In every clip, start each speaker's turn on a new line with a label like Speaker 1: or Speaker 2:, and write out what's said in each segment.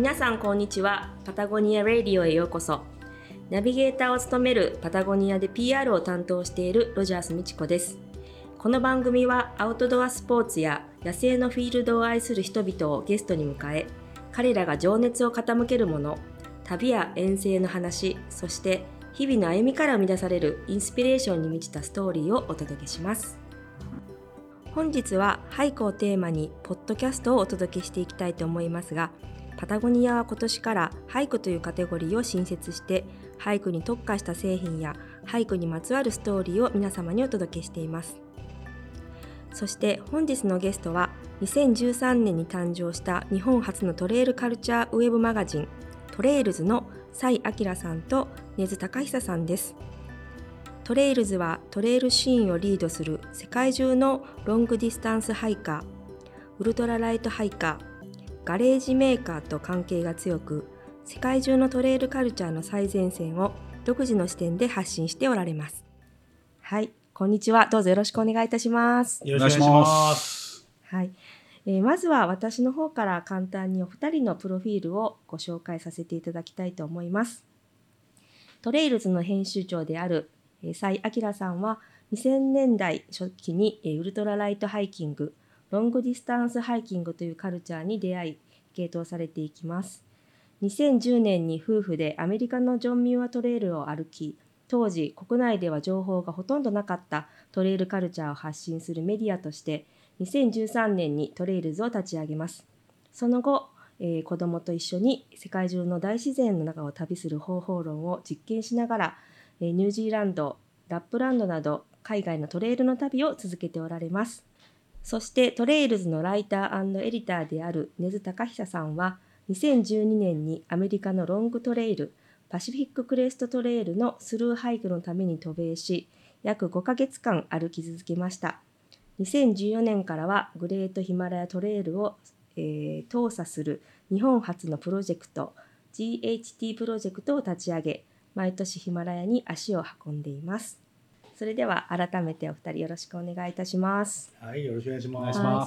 Speaker 1: 皆さんこんにちは。パタゴニア・レディオへようこそ。ナビゲーターを務めるパタゴニアで PR を担当しているロジャース美智子です。この番組はアウトドアスポーツや野生のフィールドを愛する人々をゲストに迎え彼らが情熱を傾けるもの旅や遠征の話そして日々の歩みから生み出されるインスピレーションに満ちたストーリーをお届けします。本日は俳句をテーマにポッドキャストをお届けしていきたいと思いますがパタゴニアは今年からハイクというカテゴリーを新設してハイクに特化した製品やハイクにまつわるストーリーを皆様にお届けしています。そして本日のゲストは2013年に誕生した日本初のトレイルカルチャーウェブマガジントレイルズの佐井聡さんと根津貴央さんです。トレイルズはトレイルシーンをリードする世界中のロングディスタンスハイカーウルトラライトハイカーガレージメーカーと関係が強く世界中のトレイルカルチャーの最前線を独自の視点で発信しておられます。はいこんにちは。どうぞよろしくお願いいたします。
Speaker 2: よろしくお願いします。
Speaker 1: はい、えーまずは私の方から簡単にお二人のプロフィールをご紹介させていただきたいと思います。トレイルズの編集長であるえー佐井聡さんは2000年代初期にえーウルトラライトハイキングロングディスタンスハイキングというカルチャーに出会い傾倒されていきます。2010年に夫婦でアメリカのジョン・ミューアトレイルを歩き当時国内では情報がほとんどなかったトレイルカルチャーを発信するメディアとして2013年にトレイルズを立ち上げます。その後、えー子供と一緒に世界中の大自然の中を旅する方法論を実験しながら、えーニュージーランドラップランドなど海外のトレイルの旅を続けておられます。そしてトレイルズのライターエディターである根津貴央さんは2012年にアメリカのロングトレイルパシフィッククレストトレイルのスルーハイクのために渡米し約5ヶ月間歩き続けました。2014年からはグレートヒマラヤトレイルを、えー、調査する日本初のプロジェクト GHT プロジェクトを立ち上げ毎年ヒマラヤに足を運んでいます。それでは改めてお二人よろしくお願いいたします
Speaker 2: はい、よろしくお願いします。
Speaker 3: お願い。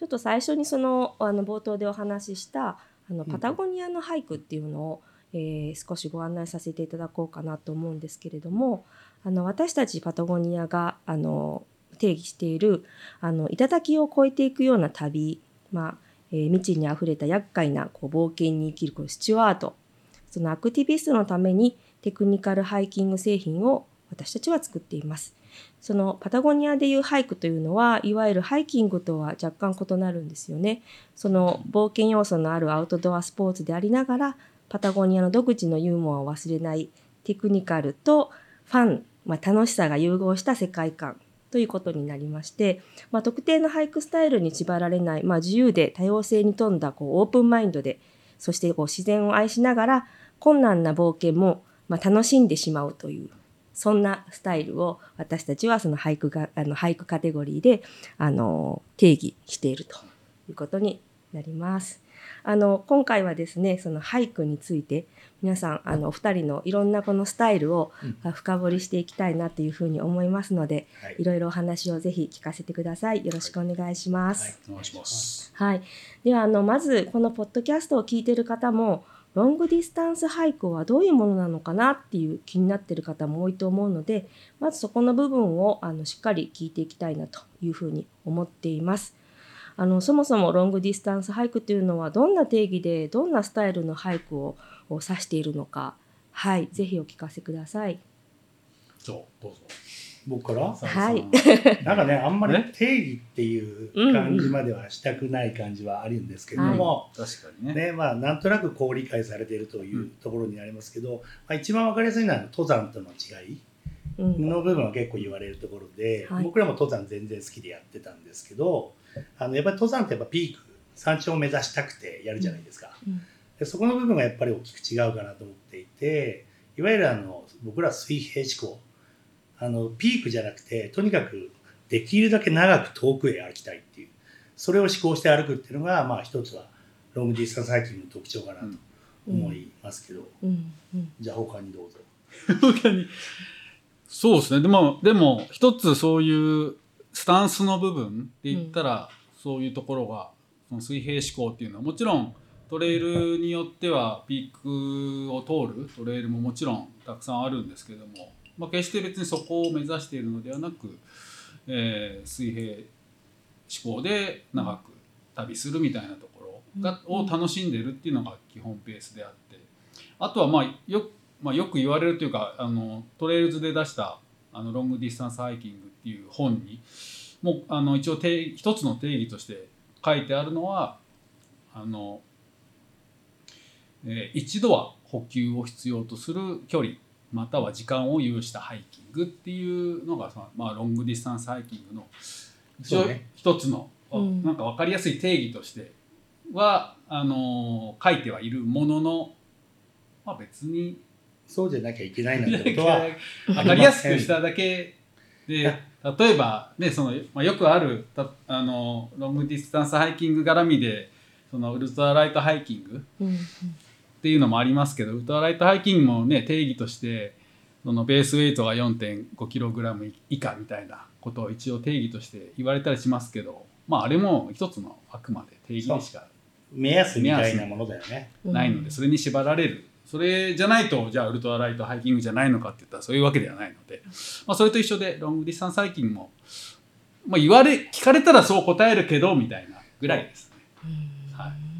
Speaker 1: ちょっと最初にそのあの冒頭でお話ししたあの
Speaker 2: ん
Speaker 1: パタゴニアの俳句っていうのを、えー少しご案内させていただこうかなと思うんですけれどもあの私たちパタゴニアがあの定義しているあの頂を越えていくような旅、まあえー未知にあふれた厄介なこう冒険に生きるこうスチュワートそのアクティビストのためにテクニカルハイキング製品を私たちは作っています。そのパタゴニアでいうハイクというのはいわゆるハイキングとは若干異なるんですよね。その冒険要素のあるアウトドアスポーツでありながらパタゴニアの独自のユーモアを忘れないテクニカルとファン、まあ、楽しさが融合した世界観ということになりまして、まあ、特定のハイクスタイルに縛られない、まあ、自由で多様性に富んだこうオープンマインドでそしてこう自然を愛しながら困難な冒険もま楽しんでしまうというそんなスタイルを私たちはその俳句があの俳句カテゴリーであの定義しているということになります。あの今回はですねその俳句について皆さんあのお二人のいろんなこのスタイルをあ深掘りしていきたいなというふうに思いますので、
Speaker 2: はい
Speaker 1: いろいろお話をぜひ聞かせてください。よろしくお願いします。
Speaker 3: お願いします。
Speaker 1: はい、ではあのまずこのポッドキャストを聞いている方もロングディスタンスハイクはどういうものなのかなっていう気になってる方も多いと思うのでまずそこの部分をあのしっかり聞いていきたいなというふうに思っています。あのそもそもロングディスタンスハイクというのはどんな定義でどんなスタイルのハイクを指しているのかはいぜひお聞かせください。
Speaker 3: じゃあどうぞ。
Speaker 2: 僕から？
Speaker 1: はい。
Speaker 2: なんかね、あんまり
Speaker 3: ね
Speaker 2: 定義っていう感じまではしたくない感じはあるんですけれども、
Speaker 3: 確かにね。
Speaker 2: ね、まあなんとなくこう理解されているというところになりますけど、まあ、一番わかりやすいのは登山との違い
Speaker 1: うん。
Speaker 2: の部分は結構言われるところで、
Speaker 1: はい。
Speaker 2: 僕らも登山全然好きでやってたんですけどあのやっぱり登山ってやっぱピーク山頂を目指したくてやるじゃないですか、
Speaker 1: うん。
Speaker 2: でそこの部分がやっぱり大きく違うかなと思っていていわゆるあの僕らは水平志向あのピークじゃなくてとにかくできるだけ長く遠くへ歩きたいっていうそれを志向して歩くっていうのがまあ一つはロングディスタンスハイキングの特徴かなと思いますけど、
Speaker 1: うんうん
Speaker 2: じゃあ他にどうぞ。
Speaker 3: 他に。そうですね。でも、でも、一つそういうスタンスの部分で言ったら、そういうところが、その水平思考っていうのは、もちろんトレイルによってはピークを通るトレイルももちろんたくさんあるんですけども、まあ、決して別にそこを目指しているのではなく、えー水平思考で長く旅するみたいなところが、
Speaker 1: うん。
Speaker 3: を楽しんでるっていうのが基本ペースであってあとはまあよ,、まあ、よく言われるというかあのトレイルズで出したあのロングディスタンスハイキングっていう本にもうあの一応定義一つの定義として書いてあるのはあの、えー一度は補給を必要とする距離または時間を有したハイキングっていうのがその、まあ、ロングディスタンスハイキングの一つの、
Speaker 1: うん。
Speaker 3: なんか分かりやすい定義としてはあのー書いてはいるものの、まあ、別に
Speaker 2: そうじゃなきゃいけないなんてことは
Speaker 3: 分かりやすくしただけで例えば、ねそのまあ、よくあるたあのロングディスタンスハイキング絡みでそのウルトラライトハイキング
Speaker 1: うん
Speaker 3: っていうのもありますけどウルトラライトハイキングもね定義としてそのベースウェイトが 4.5kg 以下みたいなことを一応定義として言われたりしますけど、まあ、あれも一つのあくまで定義でしか
Speaker 2: 目安みたいなものだよね。
Speaker 1: うん
Speaker 3: ないのでそれに縛られるそれじゃないとじゃあウルトラライトハイキングじゃないのかって言ったらそういうわけではないので、まあ、それと一緒でロングディスタンスハイキングも、まあ、言われ聞かれたらそう答えるけどみたいなぐらいですね。はい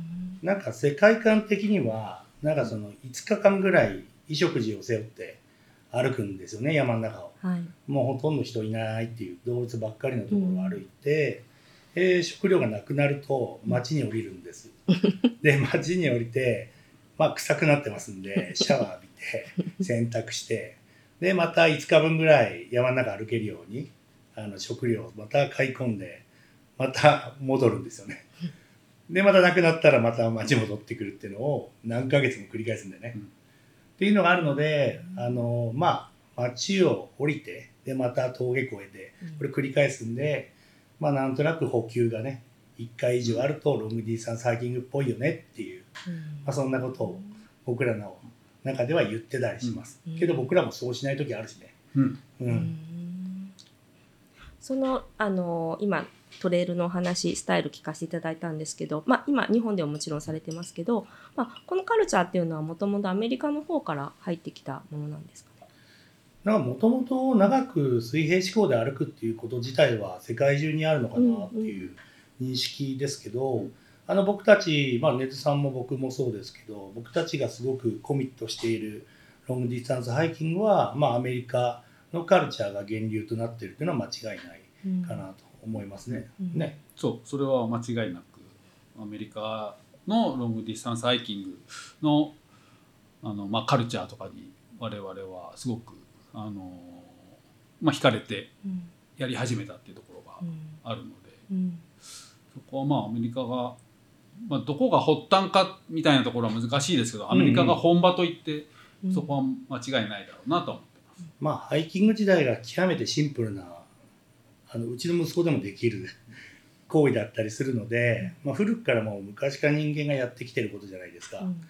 Speaker 2: なんか世界観的にはなんかその5日間ぐらい衣食住を背負って歩くんですよね山の中を。
Speaker 1: はい
Speaker 2: もうほとんど人いないっていう動物ばっかりのところを歩いて、えー食料がなくなると町に降りるんです。で町に降りて、まあ、臭くなってますんで シャワー浴びて洗濯してでまた5日分ぐらい山の中歩けるようにあの食料をまた買い込んでまた戻るんですよね。でまたなくなったらまた町戻ってくるっていうのを何ヶ月も繰り返すんだよね。
Speaker 3: うん。
Speaker 2: っていうのがあるのであのまあ町を降りてでまた峠越えてこれ繰り返すんでまあなんとなく補給がね1回以上あるとロングディスタンスハイキングっぽいよねっていう、
Speaker 1: うん。
Speaker 2: まあ、そんなことを僕らの中では言ってたりします、
Speaker 1: うん。
Speaker 2: けど僕らもそうしない時あるしね、
Speaker 3: うん
Speaker 2: うん。
Speaker 1: うん。そのあの今トレイルのお話スタイル聞かせていただいたんですけど、まあ、今日本ではもちろんされてますけど、まあ、このカルチャーっていうのはもともとアメリカの方から入ってきたものなんですかね？
Speaker 2: なんかもともと長く水平志向で歩くっていうこと自体は世界中にあるのかなっていう認識ですけど、あの僕たち、まあ、根津さんも僕もそうですけど僕たちがすごくコミットしているロングディスタンスハイキングは、まあ、アメリカのカルチャーが源流となっているというのは間違いない
Speaker 1: ん
Speaker 2: かなと思いますね。
Speaker 1: うん。
Speaker 2: ね。
Speaker 3: そうそれは間違いなくアメリカのロングディスタンスハイキングのあの、まあ、カルチャーとかに我々はすごくあの、まあ、惹かれて
Speaker 1: うん。
Speaker 3: やり始めたっていうところが
Speaker 1: うん。
Speaker 3: あるので、
Speaker 1: うん。
Speaker 3: そこはまあアメリカが、まあ、どこが発端かみたいなところは難しいですけどアメリカが本場といって、
Speaker 1: うん。
Speaker 3: そこは間違いないだろうなと思ってます。
Speaker 2: まあハイキング時代が極めてシンプルなあのうちの息子でもできる 行為だったりするので、まあ、古くからもう昔から人間がやってきてることじゃないですか、
Speaker 1: うん。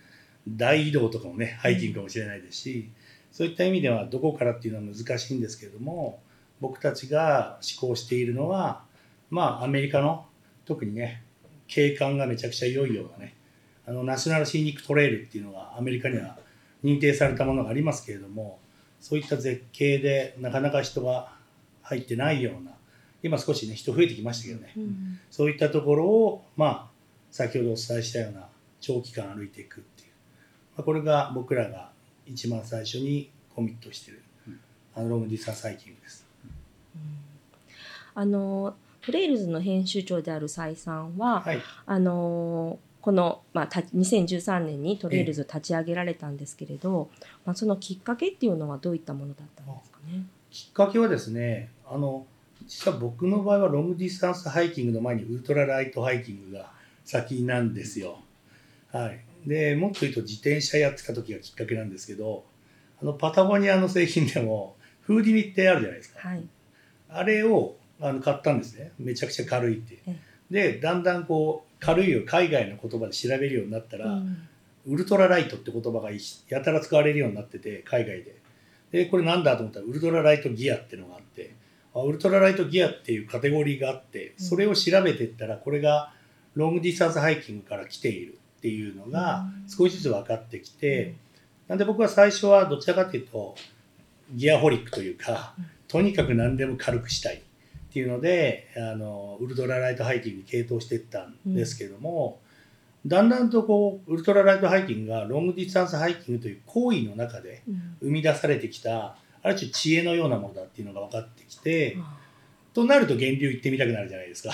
Speaker 2: 大移動とかもねハイキングかもしれないですし、そういった意味ではどこからっていうのは難しいんですけれども僕たちが思考しているのはまあアメリカの特にね景観がめちゃくちゃ良いようなねあのナショナルシーニックトレイルっていうのがアメリカには認定されたものがありますけれどもそういった絶景でなかなか人が入ってないような今少しね人増えてきましたけどね。
Speaker 1: うん。
Speaker 2: そういったところをまあ先ほどお伝えしたような長期間歩いていくっていう、まあ、これが僕らが一番最初にコミットしてる
Speaker 3: うん。
Speaker 2: あのロングディスタンスハイキングです。
Speaker 1: あのトレイルズの編集長である佐井さんは、
Speaker 2: はい、
Speaker 1: あのこの、まあ、た2013年にトレイルズを立ち上げられたんですけれど、まあ、そのきっかけっていうのはどういったものだったんですかね？
Speaker 2: きっかけはですねあの実は僕の場合はロングディスタンスハイキングの前にウルトラライトハイキングが先なんですよ。はい、でもっと言うと自転車やってた時がきっかけなんですけどあのパタゴニアの製品でもフーディニってあるじゃないですか。
Speaker 1: はい、
Speaker 2: あれをあの買ったんですねめちゃくちゃ軽いって
Speaker 1: え。
Speaker 2: でだんだんこう軽いを海外の言葉で調べるようになったら、
Speaker 1: うん
Speaker 2: ウルトラライトって言葉がやたら使われるようになってて海外ででこれなんだと思ったらウルトラライトギアっていうのがあってあウルトラライトギアっていうカテゴリーがあってそれを調べていったらこれがロングディスタンスハイキングから来ているっていうのが少しずつ分かってきて、なんで僕は最初はどちらかというとギアホリックというか、とにかく何でも軽くしたいっていうのであのウルトラライトハイキングに傾倒していったんですけども、だんだんとこうウルトラライトハイキングがロングディスタンスハイキングという行為の中で生み出されてきたある種知恵のようなものだっていうのが分かってきて、となると源流行ってみたくなるじゃないですか。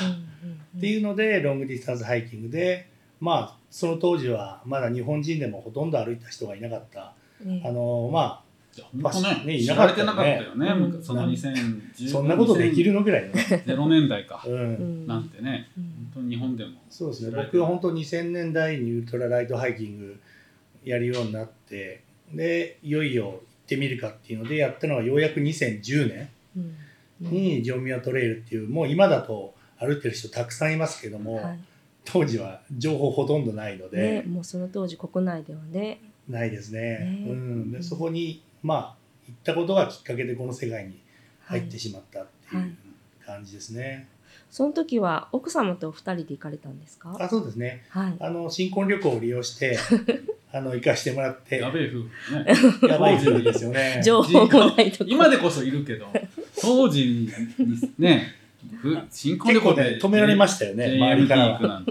Speaker 2: っていうのでロングディスタンスハイキングでまあその当時はまだ日本人でもほとんど歩いた人がいなかった、あのま
Speaker 3: 本当ね
Speaker 2: ねい
Speaker 3: 知
Speaker 2: なからったよね
Speaker 3: れてなかったよね、
Speaker 1: うん。
Speaker 3: その
Speaker 2: あ
Speaker 3: 2010
Speaker 2: そんなことできるのぐらいの、
Speaker 3: 0年代か、
Speaker 2: うん、
Speaker 3: なんてね本当に日本でも。
Speaker 2: そうですね。僕は本当2000年代にウルトラライトハイキングやるようになってでいよいよ行ってみるかっていうのでやったのはようやく2010年にジョンミアトレイルっていうもう今だと歩いてる人たくさんいますけども、
Speaker 1: はい。
Speaker 2: 当時は情報ほとんどないので、
Speaker 1: ね、もうその当時国内ではね。
Speaker 2: ないですね、
Speaker 1: ね。
Speaker 2: うん、でそこにまあ行ったことがきっかけでこの世界に入ってしまったってい
Speaker 1: はい。う
Speaker 2: 感じですね、
Speaker 1: その時は奥様とお二人で行かれたんですか？
Speaker 2: あそうですね。
Speaker 1: はい。
Speaker 2: あの新婚旅行を利用して あの行かしてもらって。
Speaker 3: やべえ夫婦ね。
Speaker 2: やばい夫婦ですよね。
Speaker 1: 情報もないとこ。
Speaker 3: 今でこそいるけど当時にねふ新婚旅行で
Speaker 2: ね止められましたよね周りから。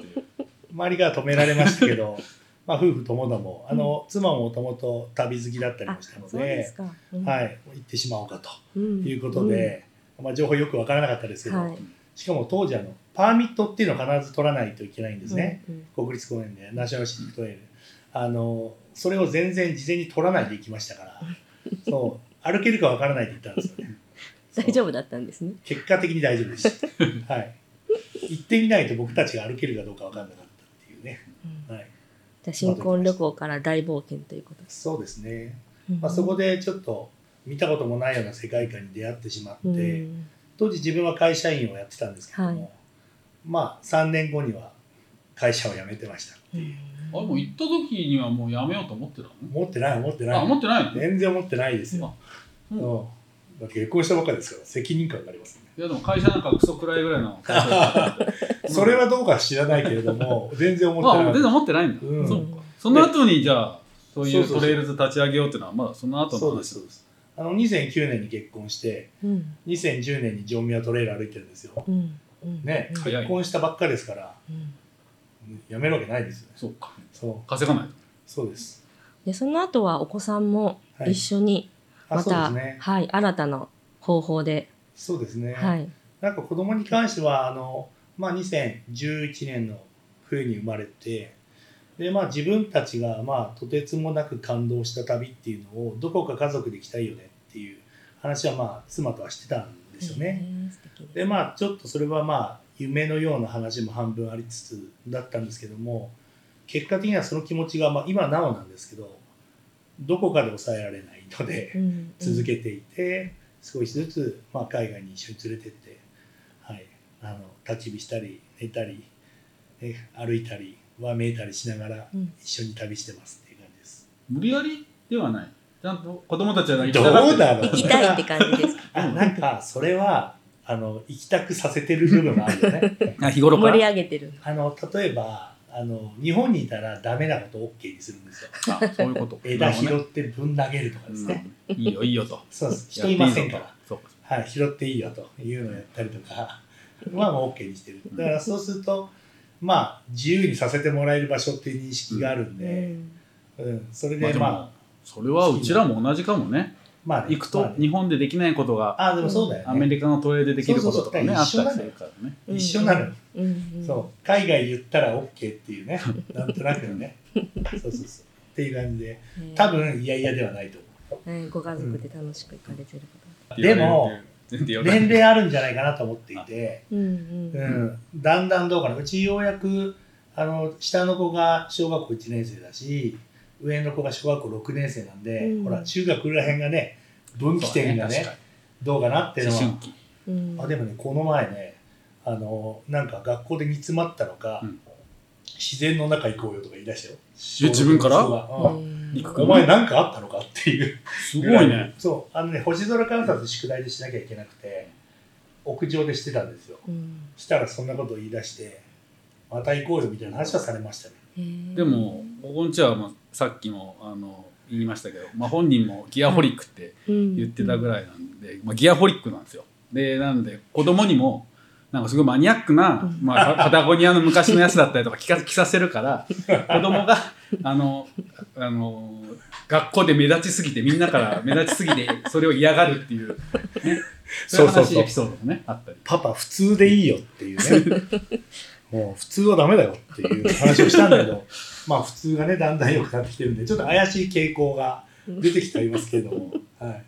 Speaker 2: 周りから止められましたけど まあ夫婦ともどもあの妻ももともと旅好きだったり
Speaker 1: あ
Speaker 2: もしたの
Speaker 1: でうん。
Speaker 2: はい行ってしまおうかと
Speaker 1: うん。
Speaker 2: いうことで、まあ、情報よくわからなかったですけど、
Speaker 1: はい。
Speaker 2: しかも当時あのパーミットっていうのを必ず取らないといけないんですね、
Speaker 1: うんうん。
Speaker 2: 国立公園でナショナルシティトレイルあのそれを全然事前に取らないで行きましたから。そう。歩けるかわからないって言ったんですよね。
Speaker 1: 大丈夫だったんですね。
Speaker 2: 結果的に大丈夫でした。はい。行ってみないと僕たちが歩けるかどうかわかんなかったっていうね、
Speaker 1: うん。
Speaker 2: はい、
Speaker 1: じゃあ新婚旅行から大冒険ということ
Speaker 2: そうですね、
Speaker 1: うん。
Speaker 2: まあ、そこでちょっと見たこともないような世界観に出会ってしまって、
Speaker 1: うん。
Speaker 2: 当時自分は会社員をやってたんですけども、
Speaker 1: はい。
Speaker 2: まあ3年後には会社を辞めてましたっていう、
Speaker 3: あれもう行った時にはもうやめようと思ってたの？
Speaker 2: 思ってない思ってない。
Speaker 3: あ思ってないの？
Speaker 2: 全然思ってないですよ、
Speaker 3: うん。
Speaker 2: う。んだって結婚したばっかりですから責任感がありますね。
Speaker 3: いやでも会社なんかクソくらいぐらいの。
Speaker 2: それはどうか知らないけれども全然思ってない。
Speaker 3: まあ全然思ってないんだ、
Speaker 2: うん。
Speaker 3: そその後にじゃあそうい
Speaker 2: そう
Speaker 3: トレイルズ立ち上げようっていうのはまだその後の
Speaker 2: そうですそうです。あの2009年に結婚して
Speaker 1: うん。
Speaker 2: 2010年にジョンミアトレイル歩いてるんですよ。
Speaker 1: うん。うん。
Speaker 2: ね、結婚したばっかですから
Speaker 1: うん
Speaker 2: やめるわけないですよね。
Speaker 3: そうか。
Speaker 2: そう。
Speaker 3: 稼がないと。
Speaker 2: そうです。
Speaker 1: でその後はお子さんも
Speaker 2: はい。
Speaker 1: 一緒に
Speaker 2: あ
Speaker 1: また、
Speaker 2: そうですね。
Speaker 1: はい新たな方法で、
Speaker 2: そうですね、
Speaker 1: はい。
Speaker 2: なんか子供に関してはあの、まあ、2011年の冬に生まれてで、まあ、自分たちが、まあ、とてつもなく感動した旅っていうのをどこか家族で行きたいよねっていう話は、まあ、妻とはしてたんですよね。でまあちょっとそれはまあ夢のような話も半分ありつつだったんですけども結果的にはその気持ちが、まあ、今なおなんですけどどこかで抑えられないので。
Speaker 1: うんうん
Speaker 2: 続けていて、少しずつ、まあ、海外に一緒に連れてって、はい、あの焚き火したり寝たり、ね、歩いたりわめいたりしながら
Speaker 1: うん
Speaker 2: 一緒に旅してますっていう感じです。
Speaker 3: 無理やりではないちゃんと子供たちは行きた
Speaker 1: いって感じですか？
Speaker 2: あなんかそれはあの行きたくさせてる部分もあるよね。
Speaker 3: あ日頃か
Speaker 1: 盛り
Speaker 3: ら
Speaker 1: 上げてる。
Speaker 2: あの例えばあの日本にいたらダメなことを OK にするんですよ。
Speaker 3: あそういうこと。
Speaker 2: 枝拾ってぶん投げるとかですね。
Speaker 3: いいよいいよと。
Speaker 2: そうです。人いませんから。
Speaker 3: そう。か
Speaker 2: はい、拾っていいよというのをやったりとかはもう OK にしてる。だからそうするとまあ自由にさせてもらえる場所っていう認識があるん
Speaker 1: う
Speaker 2: で、
Speaker 1: ん。
Speaker 2: うん。それ
Speaker 3: まあでも
Speaker 2: でま
Speaker 3: それはうちらも同じかもね。
Speaker 2: あまあね
Speaker 3: 行くと日本でできないことが
Speaker 2: あでもそうだよね、
Speaker 3: アメリカのトレイルでできることとかねあったりするからね。
Speaker 1: うん。
Speaker 2: 一緒なのそう。海外言ったら OK っていうね。なんとなくのね。そうそうそう。っていう感じで。多分いやいやではないと思
Speaker 1: はいご家族で楽しく行かれてるこ
Speaker 2: でも年齢あるんじゃないかなと思っていて、
Speaker 1: とうんうん。
Speaker 2: うん、だんだんどうかな。うちようやくあの下の子が小学校1年生だし上の子が小学校6年生なんで、
Speaker 1: うん。
Speaker 2: ほら中学らへんがね分岐点がね
Speaker 3: 確か
Speaker 2: どうかなっていうのは
Speaker 3: に思春期。
Speaker 1: うん。
Speaker 2: あでもねこの前ねあのなんか学校で煮詰まったのか、
Speaker 3: うん。
Speaker 2: 自然の中行こうよとか言い出したよ。
Speaker 3: え自分から？
Speaker 2: お前何かあったのかっていう。
Speaker 3: すごいね。
Speaker 2: そう。あのね星空観察宿題でしなきゃいけなくて屋上でしてたんですよ。
Speaker 1: うん。
Speaker 2: したらそんなことを言い出してまた行こうよみたいな話はされましたね。
Speaker 3: でもここんちはまあさっきもあの言いましたけど、まあ、本人もギアホリックって
Speaker 1: 言
Speaker 3: 言ってたぐらいなんで、まあ、ギアホリックなんですよ。でなんで子供にもなんかすごいマニアックな、
Speaker 1: うん。
Speaker 3: まあ、パ パタゴニアの昔のやつだったりとか着か着させるから子供があのあの学校で目立ちすぎてみんなから目立ちすぎてそれを嫌がるっていう、ね、そういう
Speaker 2: そう。そうそう
Speaker 3: 話エピソードもねあったり。
Speaker 2: パパ普通でいいよっていうね。もう普通はダメだよっていう話をしたんだけどまあ普通がねだんだん良くなってきてるんでちょっと怪しい傾向が出てきてはいますけれども、はい、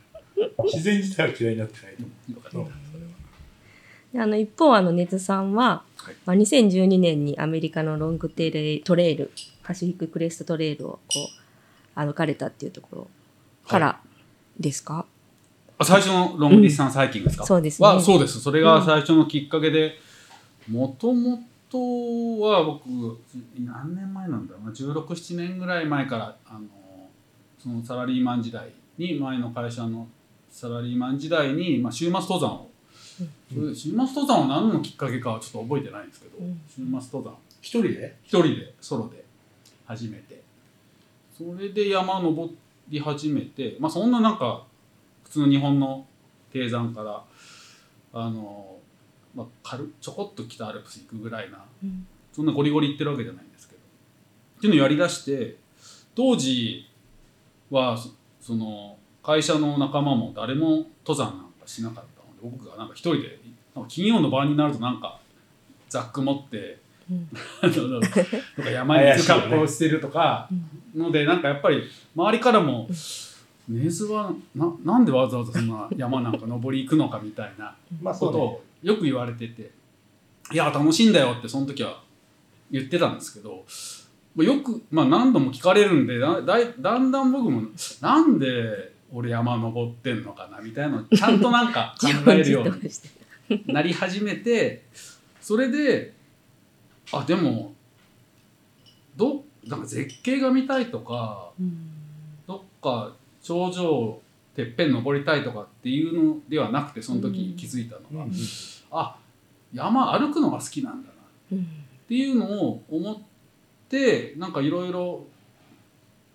Speaker 2: 自然自体は嫌いになってないと思う。
Speaker 1: であの一方あの根津さんは、
Speaker 3: はい。
Speaker 1: まあ、2012年にアメリカのロングテレトレイルパシフィッククレストトレイルをこう歩かれたっていうところからですか、
Speaker 3: あ最初のロングディスタンスハイキングですか、
Speaker 1: そうですね。
Speaker 3: はそうです。それが最初のきっかけでもともとは僕何年前なんだろうな？1617年ぐらい前からあのそのサラリーマン時代に前の会社のサラリーマン時代に、まあ、週末登山を、それで週末登山は何のきっかけかはちょっと覚えてないんですけど、
Speaker 1: うん。
Speaker 3: 週末登山。
Speaker 2: 一人で？
Speaker 3: 一人でソロで始めて。それで山登り始めてまあそんななんか普通の日本の低山からあの、まあ、軽ちょこっと北アルプス行くぐらいな
Speaker 1: うん。
Speaker 3: そんなゴリゴリ行ってるわけじゃないんですけど。っていうのをやりだして当時はそその会社の仲間も誰も登山なんかしなかったので僕がなんか一人でなんか金曜の晩になるとなんかザック持って
Speaker 1: うん。
Speaker 3: あ のなんか山に行く格好をしてるとかのでなんかやっぱり周りからも「根津はななんでわざわざそんな山なんか登り行くのか」みたいな
Speaker 2: まあそうね。
Speaker 3: ことをよく言われてて「いや楽しいんだよ」ってその時は言ってたんですけどまあよく、まあ、何度も聞かれるんでだだいだんだん僕もなんで俺山登ってんのかなみたいなのをちゃんとなんか 考えるようになり始めてそれであでもどなんか絶景が見たいとか
Speaker 1: うん。
Speaker 3: どっか頂上てっぺん登りたいとかっていうのではなくてその時気づいたのが、
Speaker 2: うん。
Speaker 3: あ山歩くのが好きなんだなっ
Speaker 1: うん。
Speaker 3: ていうのを思ってなんかいろいろ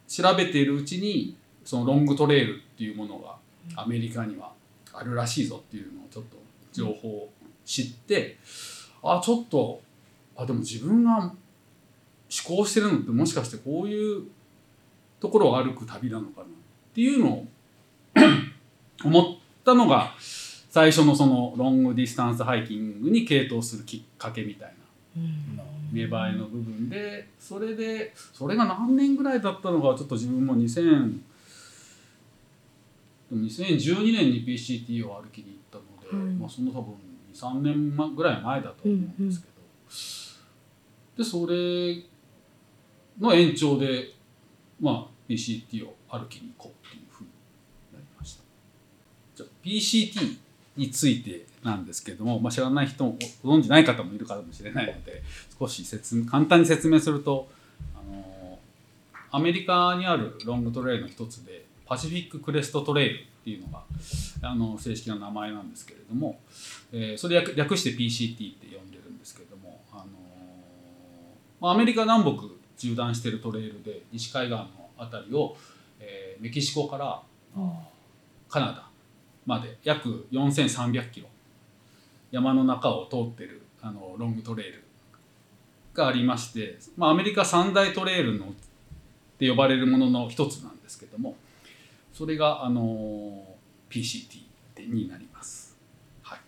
Speaker 3: 調べているうちにそのロングトレイルっていうものがアメリカにはあるらしいぞっていうのをちょっと情報を知ってあちょっとあでも自分が志向してるのってもしかしてこういうところを歩く旅なのかなっていうのを思ったのが最初のそのロングディスタンスハイキングに傾倒するきっかけみたいな。
Speaker 1: うん。
Speaker 3: 芽生えの部分でそれでそれが何年ぐらいだったのかちょっと自分も2000でも2012年に PCT を歩きに行ったので、
Speaker 1: はい。
Speaker 3: まあ、その多分23年まぐらい前だと思うんですけど、でそれの延長で、まあ、PCT を歩きに行こうっていうふうになりました。じゃあ PCT についてなんですけども、まあ、知らない人もご存じない方もいるかもしれないので少し説簡単に説明するとあのアメリカにあるロングトレイルの一つでパシフィッククレストトレイルっていうのがあの正式な名前なんですけれども、えーそれ略略して PCT って呼んでるんですけれども、あのまあアメリカ南北縦断してるトレイルで西海岸の辺りを、えーメキシコから、カナダまで約4300キロ山の中を通ってるあのロングトレイルがありまして、まあ、アメリカ三大トレイルのって呼ばれるものの一つなんですけどもそれがあの PCT になります。はい、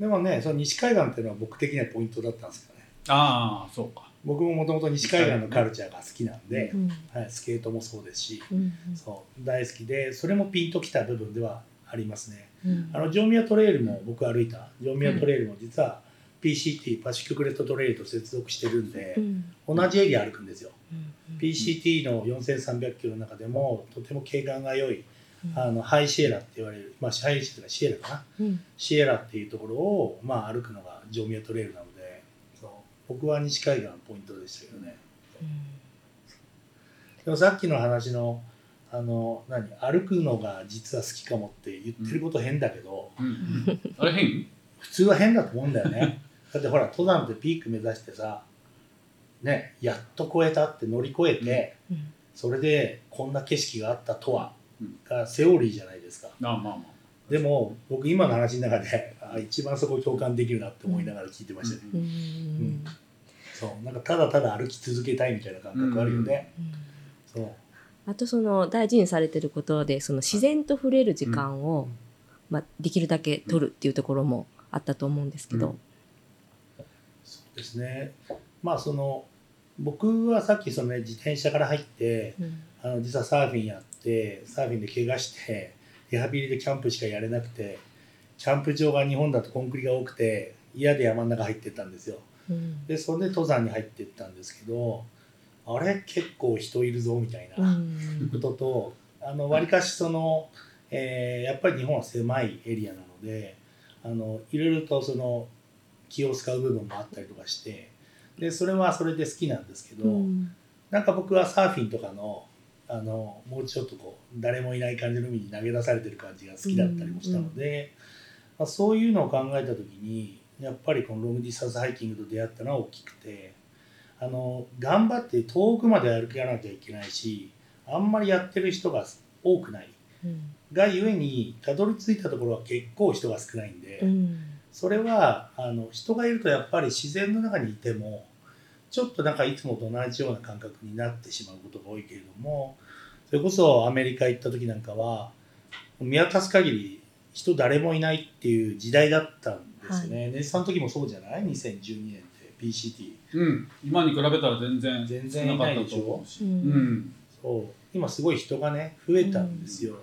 Speaker 2: でもねその西海岸っていうのは僕的にはポイントだったんですけどね
Speaker 3: ああそうか。
Speaker 2: 僕ももともと西海岸のカルチャーが好きなんで、
Speaker 1: うん。
Speaker 2: はい、スケートもそうですし
Speaker 1: うん
Speaker 2: そう大好きでそれもピンときた部分ではありますね。
Speaker 1: うん。
Speaker 2: あのジョンミアトレイルも僕歩いた。ジョンミアトレイルも実は PCT パシフィッククレストトレイルと接続してるんで
Speaker 1: うん。
Speaker 2: 同じエリア歩くんですよ。
Speaker 1: うん
Speaker 2: PCT の4300キロの中でもとても景観が良い
Speaker 1: うん。
Speaker 2: あのハイシエラって言われる、まあ、ハイシエラシエラかな？
Speaker 1: うん。
Speaker 2: シエラっていうところを、まあ、歩くのがジョンミューアトレイルなの僕は西海岸のポイントでしたけどね。でもさっきの話のあの何？歩くのが実は好きかもって言ってること変だけど、
Speaker 3: うん。うん、あれ変？
Speaker 2: 普通は変だと思うんだよね。だってほら登山ってピーク目指してさねやっと超えたって乗り越えて、
Speaker 1: うん。
Speaker 2: それでこんな景色があったとは
Speaker 3: うん。
Speaker 2: がセオリーじゃないですか。
Speaker 3: あまあまあ
Speaker 2: でも僕今の話の中であ一番そこ共感できるなって思いながら聞いてましたね、
Speaker 1: うん。
Speaker 2: ん。そう。なんかただただ歩き続けたいみたいな感覚あるよね、そう。
Speaker 1: あとその大事にされてることでその自然と触れる時間を、
Speaker 2: うん。
Speaker 1: まあ、できるだけ取るっていうところもあったと思うんですけど、
Speaker 2: そうですね。まあその僕はさっきその、ね、自転車から入って
Speaker 1: うん。
Speaker 2: あの実はサーフィンやってサーフィンで怪我してリハビリでキャンプしかやれなくてキャンプ場が日本だとコンクリが多くて嫌で山の中入ってったんですよ。
Speaker 1: うん。
Speaker 2: でそれで登山に入ってったんですけどあれ結構人いるぞみたいな
Speaker 1: うん。
Speaker 2: こととあの割かしその、えーやっぱり日本は狭いエリアなのであのいろいろとその気を使う部分もあったりとかしてでそれはそれで好きなんですけど、
Speaker 1: うん。
Speaker 2: なんか僕はサーフィンとかのあのもうちょっとこう誰もいない感じの海に投げ出されてる感じが好きだったりもしたので、まあ、そういうのを考えた時にやっぱりこのロングディスタンスハイキングと出会ったのは大きくてあの頑張って遠くまで歩かなきゃいけないしあんまりやってる人が多くない。
Speaker 1: うん。
Speaker 2: がゆえにたどり着いたところは結構人が少ないんで。
Speaker 1: うん。
Speaker 2: それはあの人がいるとやっぱり自然の中にいてもちょっとなんかいつもと同じような感覚になってしまうことが多いけれどもそれこそアメリカ行った時なんかは見渡す限り人誰もいないっていう時代だったんですよね。ネスさんの時もそうじゃない ?2012 年って PCT。
Speaker 3: うん。今に比べたら全然
Speaker 2: 全然いないでしょ？
Speaker 3: 少なかったと思うし。
Speaker 1: う
Speaker 3: うん。ん
Speaker 2: そう。今すごい人がね増えたんですよ。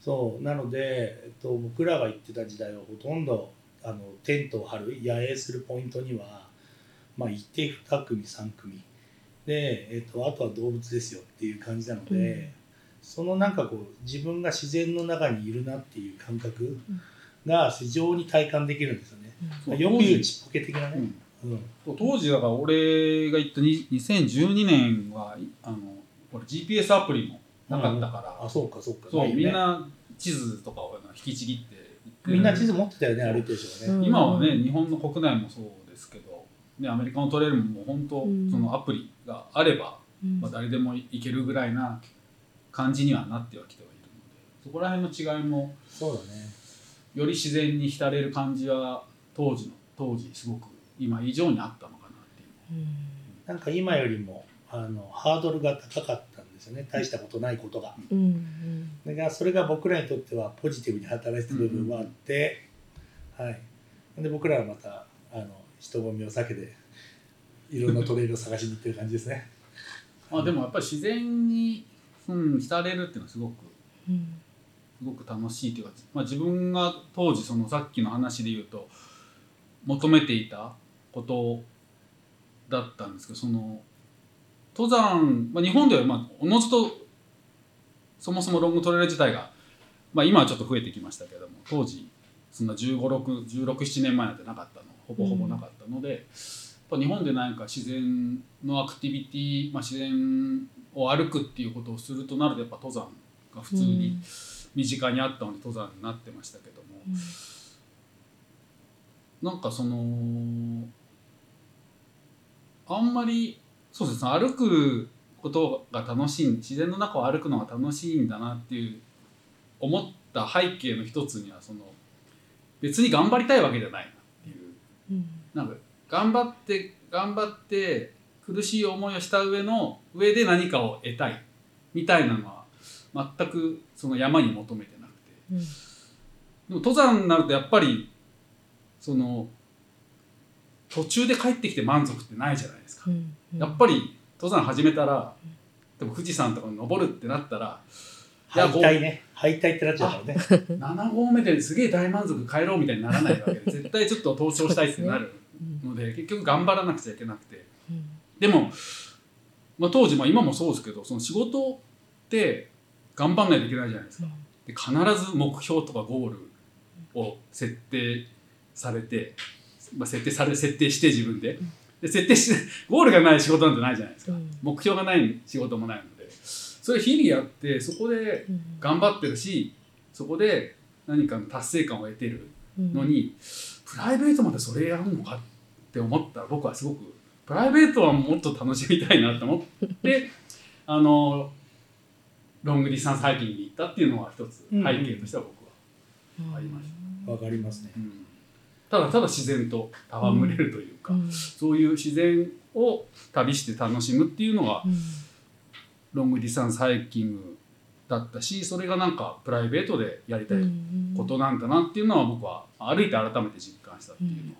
Speaker 2: そう。なので、えっと、僕らが行ってた時代はほとんどあのテントを張る野営するポイントには、まあ、いて2組3組で、えっと、あとは動物ですよっていう感じなので、
Speaker 1: うん
Speaker 2: そのなんかこう自分が自然の中にいるなっていう感覚が非常に体感できるんですよね。
Speaker 3: そう
Speaker 2: よく言うちっぽけ的なね。
Speaker 3: うん。
Speaker 2: うん。
Speaker 3: 当時だから俺が行ったに2012年はいあのこれ GPS アプリもなかったから、
Speaker 2: あそうかそうか。
Speaker 3: そう、
Speaker 2: ね。
Speaker 3: みんな地図とかを引きちぎって。行って
Speaker 2: みんな地図持ってたよね歩いてる人がね。
Speaker 1: うん。
Speaker 3: 今はね日本の国内もそうですけど、ね、アメリカのトレイルももう本当、
Speaker 1: うん。
Speaker 3: そのアプリがあれば、
Speaker 1: うん。
Speaker 3: まあ、誰でも行けるぐらいな感じにはなってはきてはいるのでそこら辺の違いも
Speaker 2: そうだね。
Speaker 3: より自然に浸れる感じは当時の当時すごく今以上にあったのかなっていう。
Speaker 1: うん
Speaker 2: なんか今よりもあのハードルが高かったんですよね大したことないことが。
Speaker 1: うん
Speaker 2: だからそれが僕らにとってはポジティブに働いてる部分もあって、はい、で僕らはまたあの人混みを避けていろんなトレイルを探しに行ってる感じですね。
Speaker 3: まあ、でもやっぱり自然に、うん、浸れるっていうのはすごく
Speaker 1: うん。
Speaker 3: すごく楽しいというか、まあ、自分が当時そのさっきの話で言うと求めていたことだったんですけどその登山、まあ、日本ではまあおのずとそもそもロングトレイル自体が、まあ、今はちょっと増えてきましたけども当時そんな1 5 6 1 6 7年前なんてなかったのほぼほぼなかったので、やっぱ日本で何か自然のアクティビティ、まあ、自然を歩くっていうことをするとなるとやっぱ登山が普通に身近にあったので登山になってましたけども、なんかそのあんまりそうですね歩くことが楽しい自然の中を歩くのが楽しいんだなっていう思った背景の一つにはその別に頑張りたいわけじゃないなっていう。
Speaker 1: うん。
Speaker 3: なんか頑張って頑張って苦しい思いをした上の上で何かを得たい。みたいなのは全くその山に求めてなくて。
Speaker 1: うん。
Speaker 3: でも登山になるとやっぱりその途中で帰ってきて満足ってないじゃないですか。
Speaker 1: うん
Speaker 3: やっぱり登山始めたらでも富士山とかに登るってなったらいや
Speaker 2: 敗退ね。敗退ってなっちゃうからね。
Speaker 3: 7合目ですげえ大満足帰ろうみたいにならないわけで絶対ちょっと登頂したいってなるので結局頑張らなくちゃいけなくて。
Speaker 1: うん
Speaker 3: でも、まあ、当時、まあ、今もそうですけどその仕事って頑張んないといけないじゃないですか。で必ず目標とかゴールを設定されて、まあ、設定され設定して自分で。で設定して ゴールがない仕事なんてないじゃないですか。
Speaker 1: うん。
Speaker 3: 目標がない仕事もないので。それ日々やってそこで
Speaker 1: うん。
Speaker 3: 頑張ってるしそこで何かの達成感を得てるのに、プライベートまでそれやるのかって思ったら僕はすごくプライベートはもっと楽しみたいなと思って あのロングディスタンスハイキングに行ったっていうのは一つ背景としては僕はありました、
Speaker 2: わかりますね。
Speaker 3: うん。ただただ自然と戯れるというか、
Speaker 1: うん。
Speaker 3: そういう自然を旅して楽しむっていうのが
Speaker 1: うん。
Speaker 3: ロングディスタンスハイキングだったしそれがなんかプライベートでやりたいことなんだなっていうのは僕は歩いて改めて実感したっていうのは、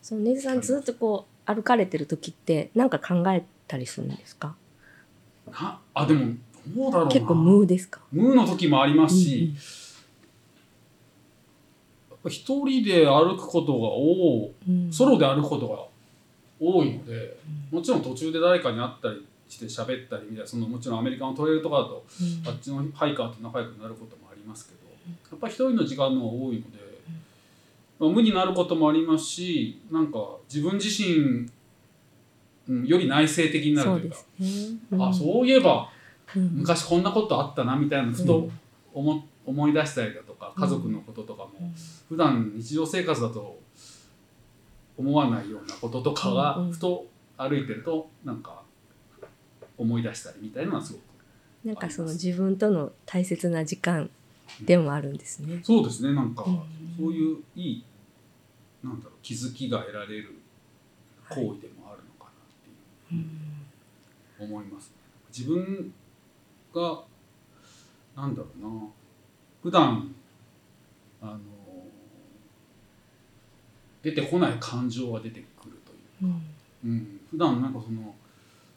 Speaker 1: その根津さんずっとこう歩かれてる時って何か考えたりするんですか？
Speaker 3: なあでもどうだろうな。
Speaker 1: 結構無ですか？
Speaker 3: 無の時もありますし、やっぱ一人で歩くことが多
Speaker 1: うん。
Speaker 3: ソロで歩くことが多いので、もちろん途中で誰かに会ったりして喋ったりみたいなそのもちろんアメリカのトレイルとかだと
Speaker 1: うん。
Speaker 3: あっちのハイカーと仲良くなることもありますけどやっぱり一人の時間の方が多いので、まあ、無になることもありますしなんか自分自身、うん、より内省的になるというか
Speaker 1: そうですね。
Speaker 3: あそういえば
Speaker 1: うん。
Speaker 3: 昔こんなことあったなみたいなのふと思,、思い出したりだとか家族のこととかも、普段日常生活だと思わないようなこととかが
Speaker 1: うんうん。
Speaker 3: ふと歩いてるとなんか思い出したりみたいなのはすごく
Speaker 1: なんかその自分との大切な時間でもあるんですね。
Speaker 3: そうですねなんか
Speaker 1: うん
Speaker 3: そういういいなんだろう気づきが得られる行為でもあるのかなっていう
Speaker 1: うん
Speaker 3: 思います、自分がなんだろうな。普段あの出てこない感情が出てくるという
Speaker 1: うん。
Speaker 3: うん、普段なんかその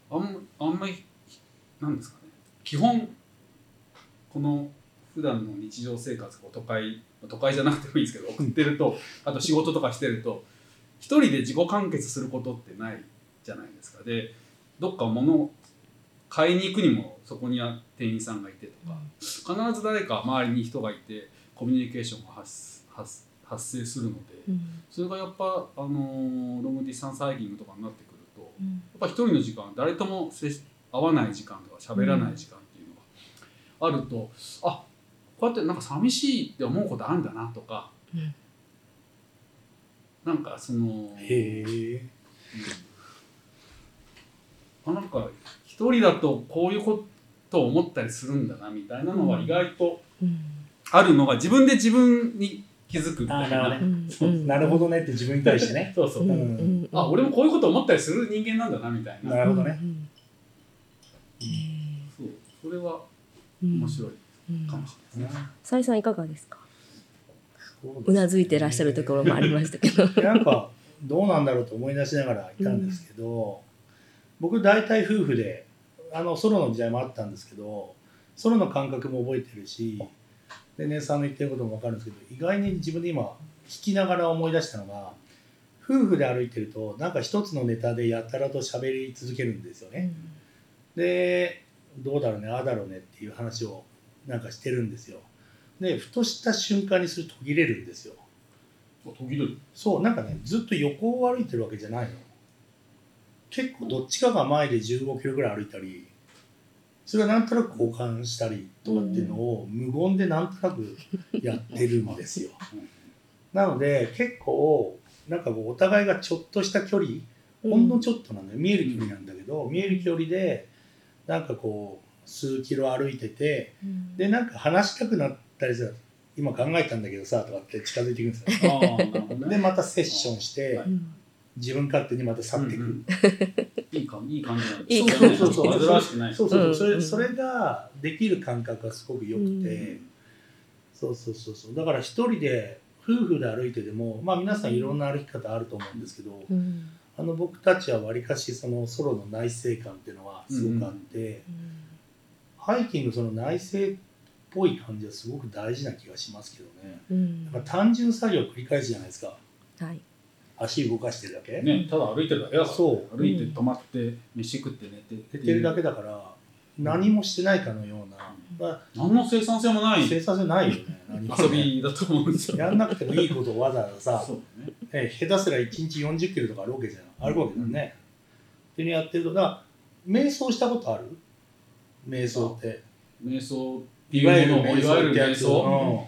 Speaker 3: あんあんまりなんですかね。基本この普段の日常生活を都会都会じゃなくてもいいですけど送ってるとあと仕事とかしてると一人で自己完結することってないじゃないですか。でどっか物を買いに行くにもそこには店員さんがいてとか必ず誰か周りに人がいてコミュニケーションが発発発生するので。
Speaker 1: うん。
Speaker 3: それがやっぱ、あのーロングディスタンスハイキングとかになってくるとや
Speaker 1: うん。
Speaker 3: っぱ一人の時間誰とも会わない時間とか喋らない時間っていうのがあると、あこうやってなんか寂しいって思うことあるんだなとか、
Speaker 1: うん。
Speaker 3: なんかその
Speaker 2: へえ。
Speaker 3: うん。んか一人だとこういうことを思ったりするんだなみたいなのは意外と
Speaker 1: うん
Speaker 3: あるのが自分で自分に気づくみたいな。
Speaker 2: あなるほ
Speaker 1: うん
Speaker 2: なるほどねって自分に対してね。
Speaker 3: そうそう、
Speaker 1: うん
Speaker 3: あ俺もこういうこと思ったりする人間なんだなみたいな。
Speaker 2: なるほどね。
Speaker 1: うん。
Speaker 3: そう。それは
Speaker 1: ー
Speaker 3: 面白い。
Speaker 1: うん
Speaker 3: かもしれないですね。
Speaker 1: さいさんいかがですか？
Speaker 2: そう
Speaker 1: なずいてらっしゃるところもありましたけど。
Speaker 2: なんかどうなんだろうと思い出しながらいたんですけど、僕大体夫婦であのソロの時代もあったんですけどソロの感覚も覚えてるしで姉さんの言ってることも分かるんですけど意外に自分で今聞きながら思い出したのが夫婦で歩いてるとなんか一つのネタでやたらと喋り続けるんですよね。でどうだろうねああだろうねっていう話をなんかしてるんですよ。でふとした瞬間にすると途切れるんですよ。
Speaker 3: 途切れる。
Speaker 2: そうなんかねずっと横を歩いてるわけじゃないの結構どっちかが前で15キロぐらい歩いたりそれがなんとなく交換したりとかっていうのを無言でなんとなくやってるんですよ なので結構なんかこうお互いがちょっとした距離ほんのちょっとなんだよ見える距離なんだけど見える距離でなんかこう数キロ歩いててでなんか話したくなったりする。今考えたんだけどさとかって近づいていくんですよ。でまたセッションして
Speaker 1: うん
Speaker 2: 自分勝手にまた去っていく、
Speaker 3: うんうん。いいかいい感じなん
Speaker 1: いい
Speaker 3: です
Speaker 1: 感じ。
Speaker 2: そうそうそう
Speaker 3: 煩わしくない。
Speaker 2: そうそうそう、
Speaker 1: うん。
Speaker 2: それ
Speaker 1: うん
Speaker 2: それができる感覚がすごく良くて、
Speaker 1: うん。
Speaker 2: そうそうそうそう。だから一人で夫婦で歩いてでもまあ皆さんいろんな歩き方あると思うんですけど、
Speaker 1: うん。
Speaker 2: あの僕たちはわりかしそのソロの内省感っていうのはすごくあって、ハイキングその内省っぽい感じはすごく大事な気がしますけどね。
Speaker 1: うん。
Speaker 2: なんか単純作業を繰り返すじゃないですか。
Speaker 1: はい。
Speaker 2: 足動かしてるだけ、
Speaker 3: ね、ただ歩いてるだけだから。
Speaker 2: そう。
Speaker 3: 歩いて止まって飯食って寝てって
Speaker 2: 寝てるだけだから何もしてないかのような、ま
Speaker 3: 何の生産性もない。
Speaker 2: あ、生産性ないよね何もね。
Speaker 3: 遊びだと思うんですよ。
Speaker 2: やんなくてもいいことをわざわざさ、
Speaker 3: そうね。
Speaker 2: え下手すら1日40キロとかあるわけじゃん。歩くわけだよね、っていうのやってるとだから瞑想したことある？瞑想って。
Speaker 3: 瞑想。って
Speaker 2: いわゆる
Speaker 3: いうものをいわゆる瞑
Speaker 2: 瞑想。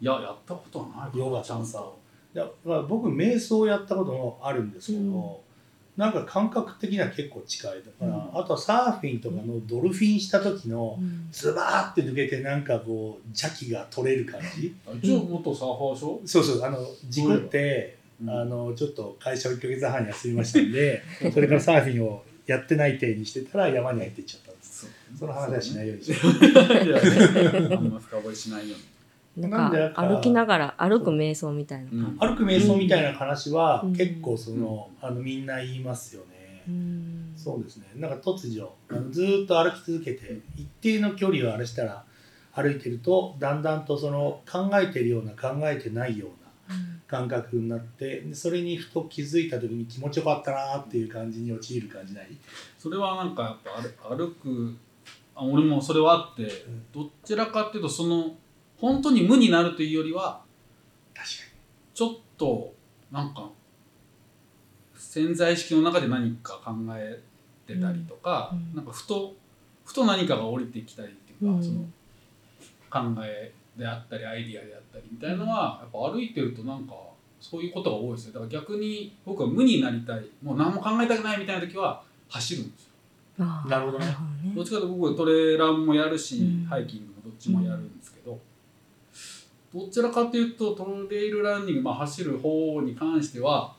Speaker 3: いや、やったことはない
Speaker 2: ヨガちゃんさだから僕瞑想やったこともあるんですけど、
Speaker 1: うん。
Speaker 2: なんか感覚的には結構近い。だから、
Speaker 3: うん。
Speaker 2: あとはサーフィンとかのドルフィンした時の
Speaker 1: うん。
Speaker 2: ズバーって抜けてなんかこう邪気が取れる感じ。
Speaker 3: あ一応元サーファーでしょ、
Speaker 2: そうそうあの事故って、
Speaker 3: うん。
Speaker 2: あのちょっと会社を1ヶ月半休みましたんで それからサーフィンをやってない体にしてたら山に入っていっちゃったその話はしないようにしよう。
Speaker 3: あんま深掘りしないように。
Speaker 1: なん
Speaker 2: か
Speaker 1: か歩きながら歩く瞑想みたいな。感
Speaker 2: 歩く瞑想みたいな話は
Speaker 1: うん。
Speaker 2: 結構その、あのみんな言いますよね、
Speaker 1: じ。うん。
Speaker 2: そうですね。なんか突如あのずーっと歩き続けて一定の距離をあれしたら歩いてるとだんだんとその考えてるような考えてないような感覚になってでそれにふと気づいた時に気持ちよかったなっていう感じに陥る感じない？
Speaker 3: それはなんかやっぱ歩歩くあ俺もそれはあって
Speaker 2: ん。
Speaker 3: どちらかっていうとその本当に無になるというよりは
Speaker 2: 確か
Speaker 3: ちょっとなんか潜在意識の中で何か考えてたりとか、
Speaker 1: うん。
Speaker 3: なんかふとふと何かが降りてきたりっていうか、
Speaker 1: うん。
Speaker 3: その考えであったりアイディアであったりみたいなのはやっぱ歩いてるとなんかそういうことが多いですよだから逆に僕は無になりたいもう何も考えたくないみたいな時は走るんですよ。
Speaker 2: なるほどね。
Speaker 1: ね。
Speaker 3: どっちかというと僕はトレランもやるし、
Speaker 1: うん。
Speaker 3: ハイキングもどっちもやるんですけど、どちらかというとトレイルランニング、まあ、走る方に関しては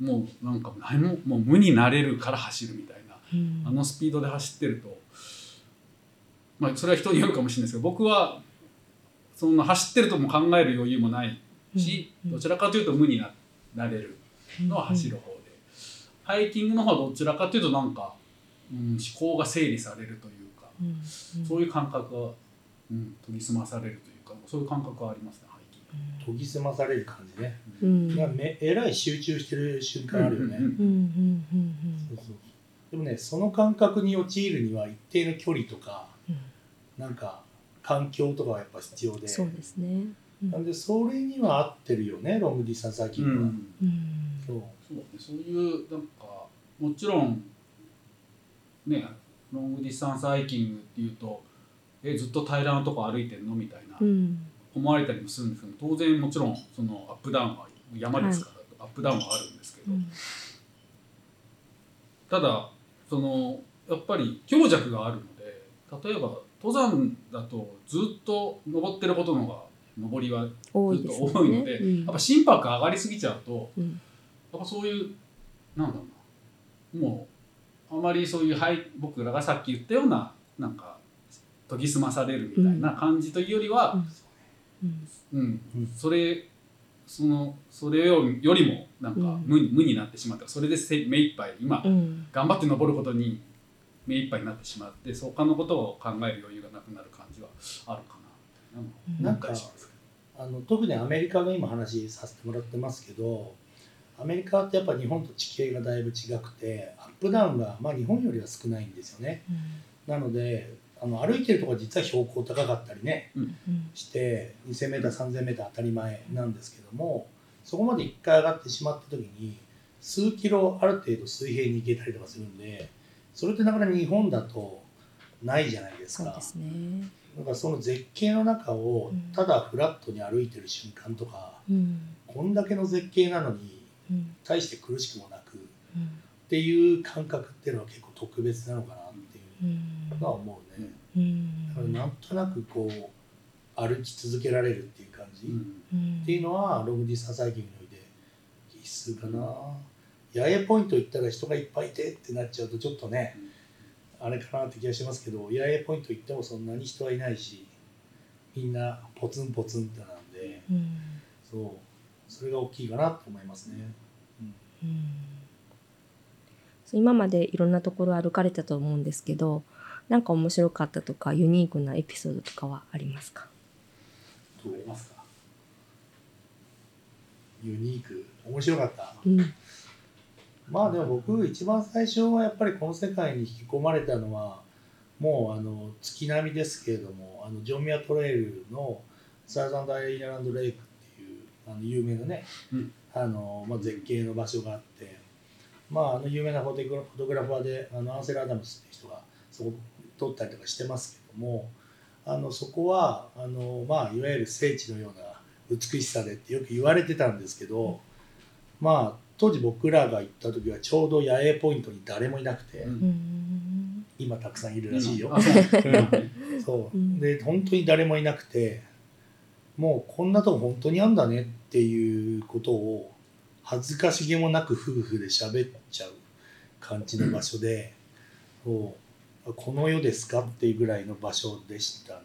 Speaker 3: もうなんか何ももう無になれるから走るみたいな。
Speaker 1: うん。
Speaker 3: あのスピードで走ってると、まあ、それは人によるかもしれないですけど僕はそんな走ってるとも考える余裕もないし、
Speaker 1: うん。
Speaker 3: どちらかというと無にななれるのは走る方で、ハイキングの方はどちらかというとなんか、うん、思考が整理されるというか、
Speaker 1: うん。うん。
Speaker 3: そういう感覚が、うん、研ぎ澄まされるというかそういう感覚はありますねハイキング。
Speaker 2: 研ぎ澄まされる感じね、
Speaker 1: うん。
Speaker 2: なんかめえらい集中してる瞬間あるよね、
Speaker 3: うんうん
Speaker 1: うんうん。うん
Speaker 2: そうそう。でもねその感覚に陥るには一定の距離とか
Speaker 1: うん。
Speaker 2: なんか環境とかはやっぱ必要で。
Speaker 1: そうですね。うん。
Speaker 2: なんでそれには合ってるよねロングディスタンスハイキングは、
Speaker 3: うん。
Speaker 1: うん。
Speaker 2: そう。
Speaker 3: そうね、そういうなんかもちろんねロングディスタンスハイキングっていうとえずっと平らなとこ歩いてんの？みたいな。
Speaker 1: うん。
Speaker 3: 思われたりもするんですけど当然もちろんそのアップダウンは山ですから、アップダウンはあるんですけど、
Speaker 1: うん。
Speaker 3: ただそのやっぱり強弱があるので例えば登山だとずっと登ってることの方が登りは。ずっと多いので
Speaker 1: うん。
Speaker 3: やっぱ心拍が上がりすぎちゃうと
Speaker 1: うん。
Speaker 3: やっぱそういうなんだろうなもうあまりそういう、はい、僕らがさっき言ったようななんか研ぎ澄まされるみたいな感じというよりは、
Speaker 1: うん。
Speaker 3: うん。
Speaker 2: うん。
Speaker 3: それそのそれよりよりもなんか
Speaker 1: うん。
Speaker 3: 無,、無になってしまった。それでせ目いっぱい今、
Speaker 1: うん。
Speaker 3: 頑張って登ることに目いっぱいになってしまってそう他のことを考える余裕がなくなる感じはあるかな
Speaker 1: うん
Speaker 3: なんか思ったりします
Speaker 2: あの特にアメリカの今話させてもらってますけどアメリカってやっぱ日本と地形がだいぶ違くてアップダウンが、まあ、日本よりは少ないんですよね。なのであの歩いてるとこ実は標高高かったりね
Speaker 1: うん。
Speaker 2: して 2000m3000m 当たり前なんですけどもそこまで1回上がってしまった時に数キロある程度水平に行けたりとかするんでそれってなかなか日本だとないじゃないですか。
Speaker 1: そうですね。
Speaker 2: だからその絶景の中を
Speaker 1: うん。
Speaker 2: ただフラットに歩いてる瞬間とか、
Speaker 1: うん。
Speaker 2: こんだけの絶景なのに
Speaker 1: うん。
Speaker 2: 大して苦しくもなくっ
Speaker 1: うん。
Speaker 2: ていう感覚っていうのは結構特別なのかなっていう
Speaker 1: うん。
Speaker 2: のは思うね。
Speaker 1: うん。
Speaker 2: だからなんとなくこう歩き続けられるっていう感じ、っていうのはロングディスタンスハイキングにおいて必須かな。八重ポイント行ったら人がいっぱいいてってなっちゃうとちょっとね、あれかなって気がしますけど八重ポイント行ってもそんなに人はいないしみんなポツンポツンってなんで
Speaker 1: うん。
Speaker 2: そうそれが大きいかなと思いますね。
Speaker 1: うん。今までいろんなところ歩かれたと思うんですけどなんか面白かったとかユニークなエピソードとかはありますか？
Speaker 3: どう思いますか？
Speaker 2: ユニーク。面白かった？
Speaker 1: うん
Speaker 2: まあでも僕一番最初はやっぱりこの世界に引き込まれたのはもうあの月並みですけれどもあのジョンミアトレイルのサーザンダイランドレイクっていうあの有名なね、
Speaker 3: うん。
Speaker 2: あのまあ、絶景の場所があって、まあ、あの有名なフォトグラフォトグラファーであのアンセル・アダムスっていう人がそこ撮ったりとかしてますけどもあのそこはあの、まあ、いわゆる聖地のような美しさでってよく言われてたんですけど、まあ当時僕らが行った時はちょうど野営ポイントに誰もいなくて、
Speaker 3: うん。
Speaker 1: うん
Speaker 2: 今たくさんいるらしいよ。
Speaker 3: う
Speaker 2: うん そう。
Speaker 1: う。ん。
Speaker 2: で本当に誰もいなくてもうこんなとこ本当にあんだねっていうことを恥ずかしげもなく夫婦で喋っちゃう感じの場所で、そうこの世ですかっていうぐらいの場所でしたね。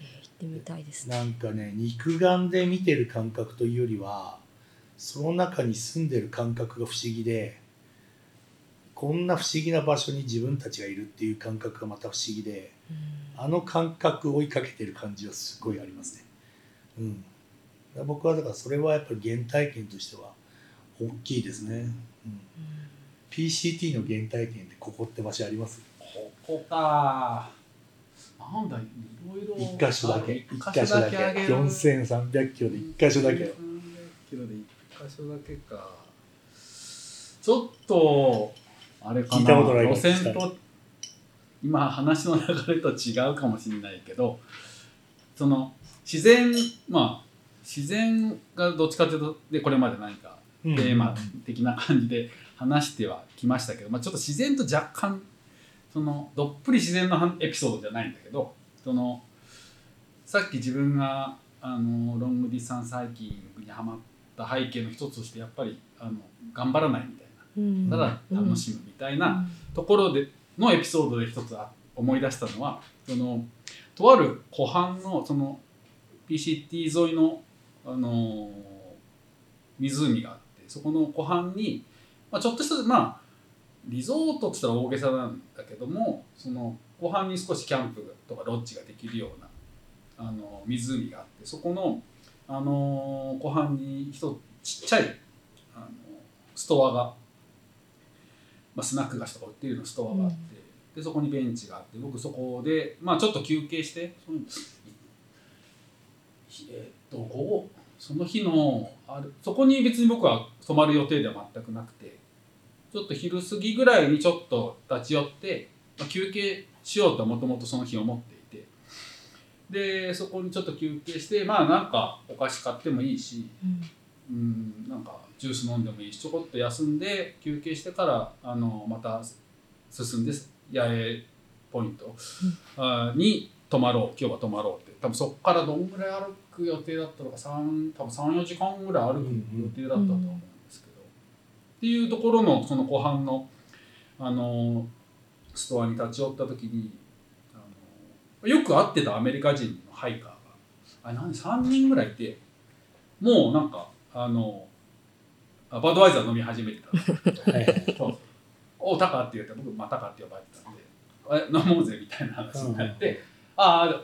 Speaker 1: えー行ってみたいですね。
Speaker 2: なんかね肉眼で見てる感覚というよりはその中に住んでる感覚が不思議でこんな不思議な場所に自分たちがいるっていう感覚がまた不思議であの感覚を追いかけてる感じはすごいありますね。うん、僕はだからそれはやっぱり原体験としては大きいですね。うん、PCT の原体験ってここって場所あります？
Speaker 3: ここか。なんだいろいろ。
Speaker 2: 一箇所だけ。
Speaker 3: あ
Speaker 2: 一箇所だけ
Speaker 3: あげる。
Speaker 2: 4300キロで一箇所だけ。
Speaker 3: 300キロで所だけか。ちょっとあれか
Speaker 2: な。
Speaker 3: 路線と今話の流れと違うかもしれないけどその自然まあ自然がどっちかというとでこれまで何かテーマ的な感じで話してはきましたけど、まあ、ちょっと自然と若干そのどっぷり自然のエピソードじゃないんだけどそのさっき自分があのロングディスタンスハイキングにはまった背景の一つとしてやっぱりあの頑張らないみたい
Speaker 1: うん。
Speaker 3: なただ楽しむみたいなところでのエピソードで一つあ思い出したのはそのとある湖畔のその PCT 沿いの、あの湖があってそこの湖畔に、まあ、ちょっとしたまあリゾートって言ったら大げさなんだけどもその湖畔に少しキャンプとかロッジができるようなあの湖があってそこの、あの湖畔に一つちっちゃいあのストアが、まあ、スナック菓子とか売ってるようなストアがあって、でそこにベンチがあって僕そこで、まあ、ちょっと休憩してそのえっと午後その日のあるそこに別に僕は泊まる予定では全くなくてちょっと昼過ぎぐらいにちょっと立ち寄って、まあ、休憩しようともともとその日思ってでそこにちょっと休憩してまあなんかお菓子買ってもいいしうん。なんかジュース飲んでもいいしちょこっと休んで休憩してからあのまた進んで八重ポイント、あに泊まろう今日は泊まろうって。多分そこからどんぐらい歩く予定だったのか3多分34時間ぐらい歩く予定だったと思うんですけど、っていうところのその湖畔のあのストアに立ち寄った時によく会ってたアメリカ人のハイカーが。あれ何？3人ぐらいいて。もうなんかあのあバドワイザー飲み始めてた。
Speaker 2: はい。はい
Speaker 3: そう。おタカって言って僕まあタカって呼ばれてたんで。え飲もうぜみたいな話になって、ああ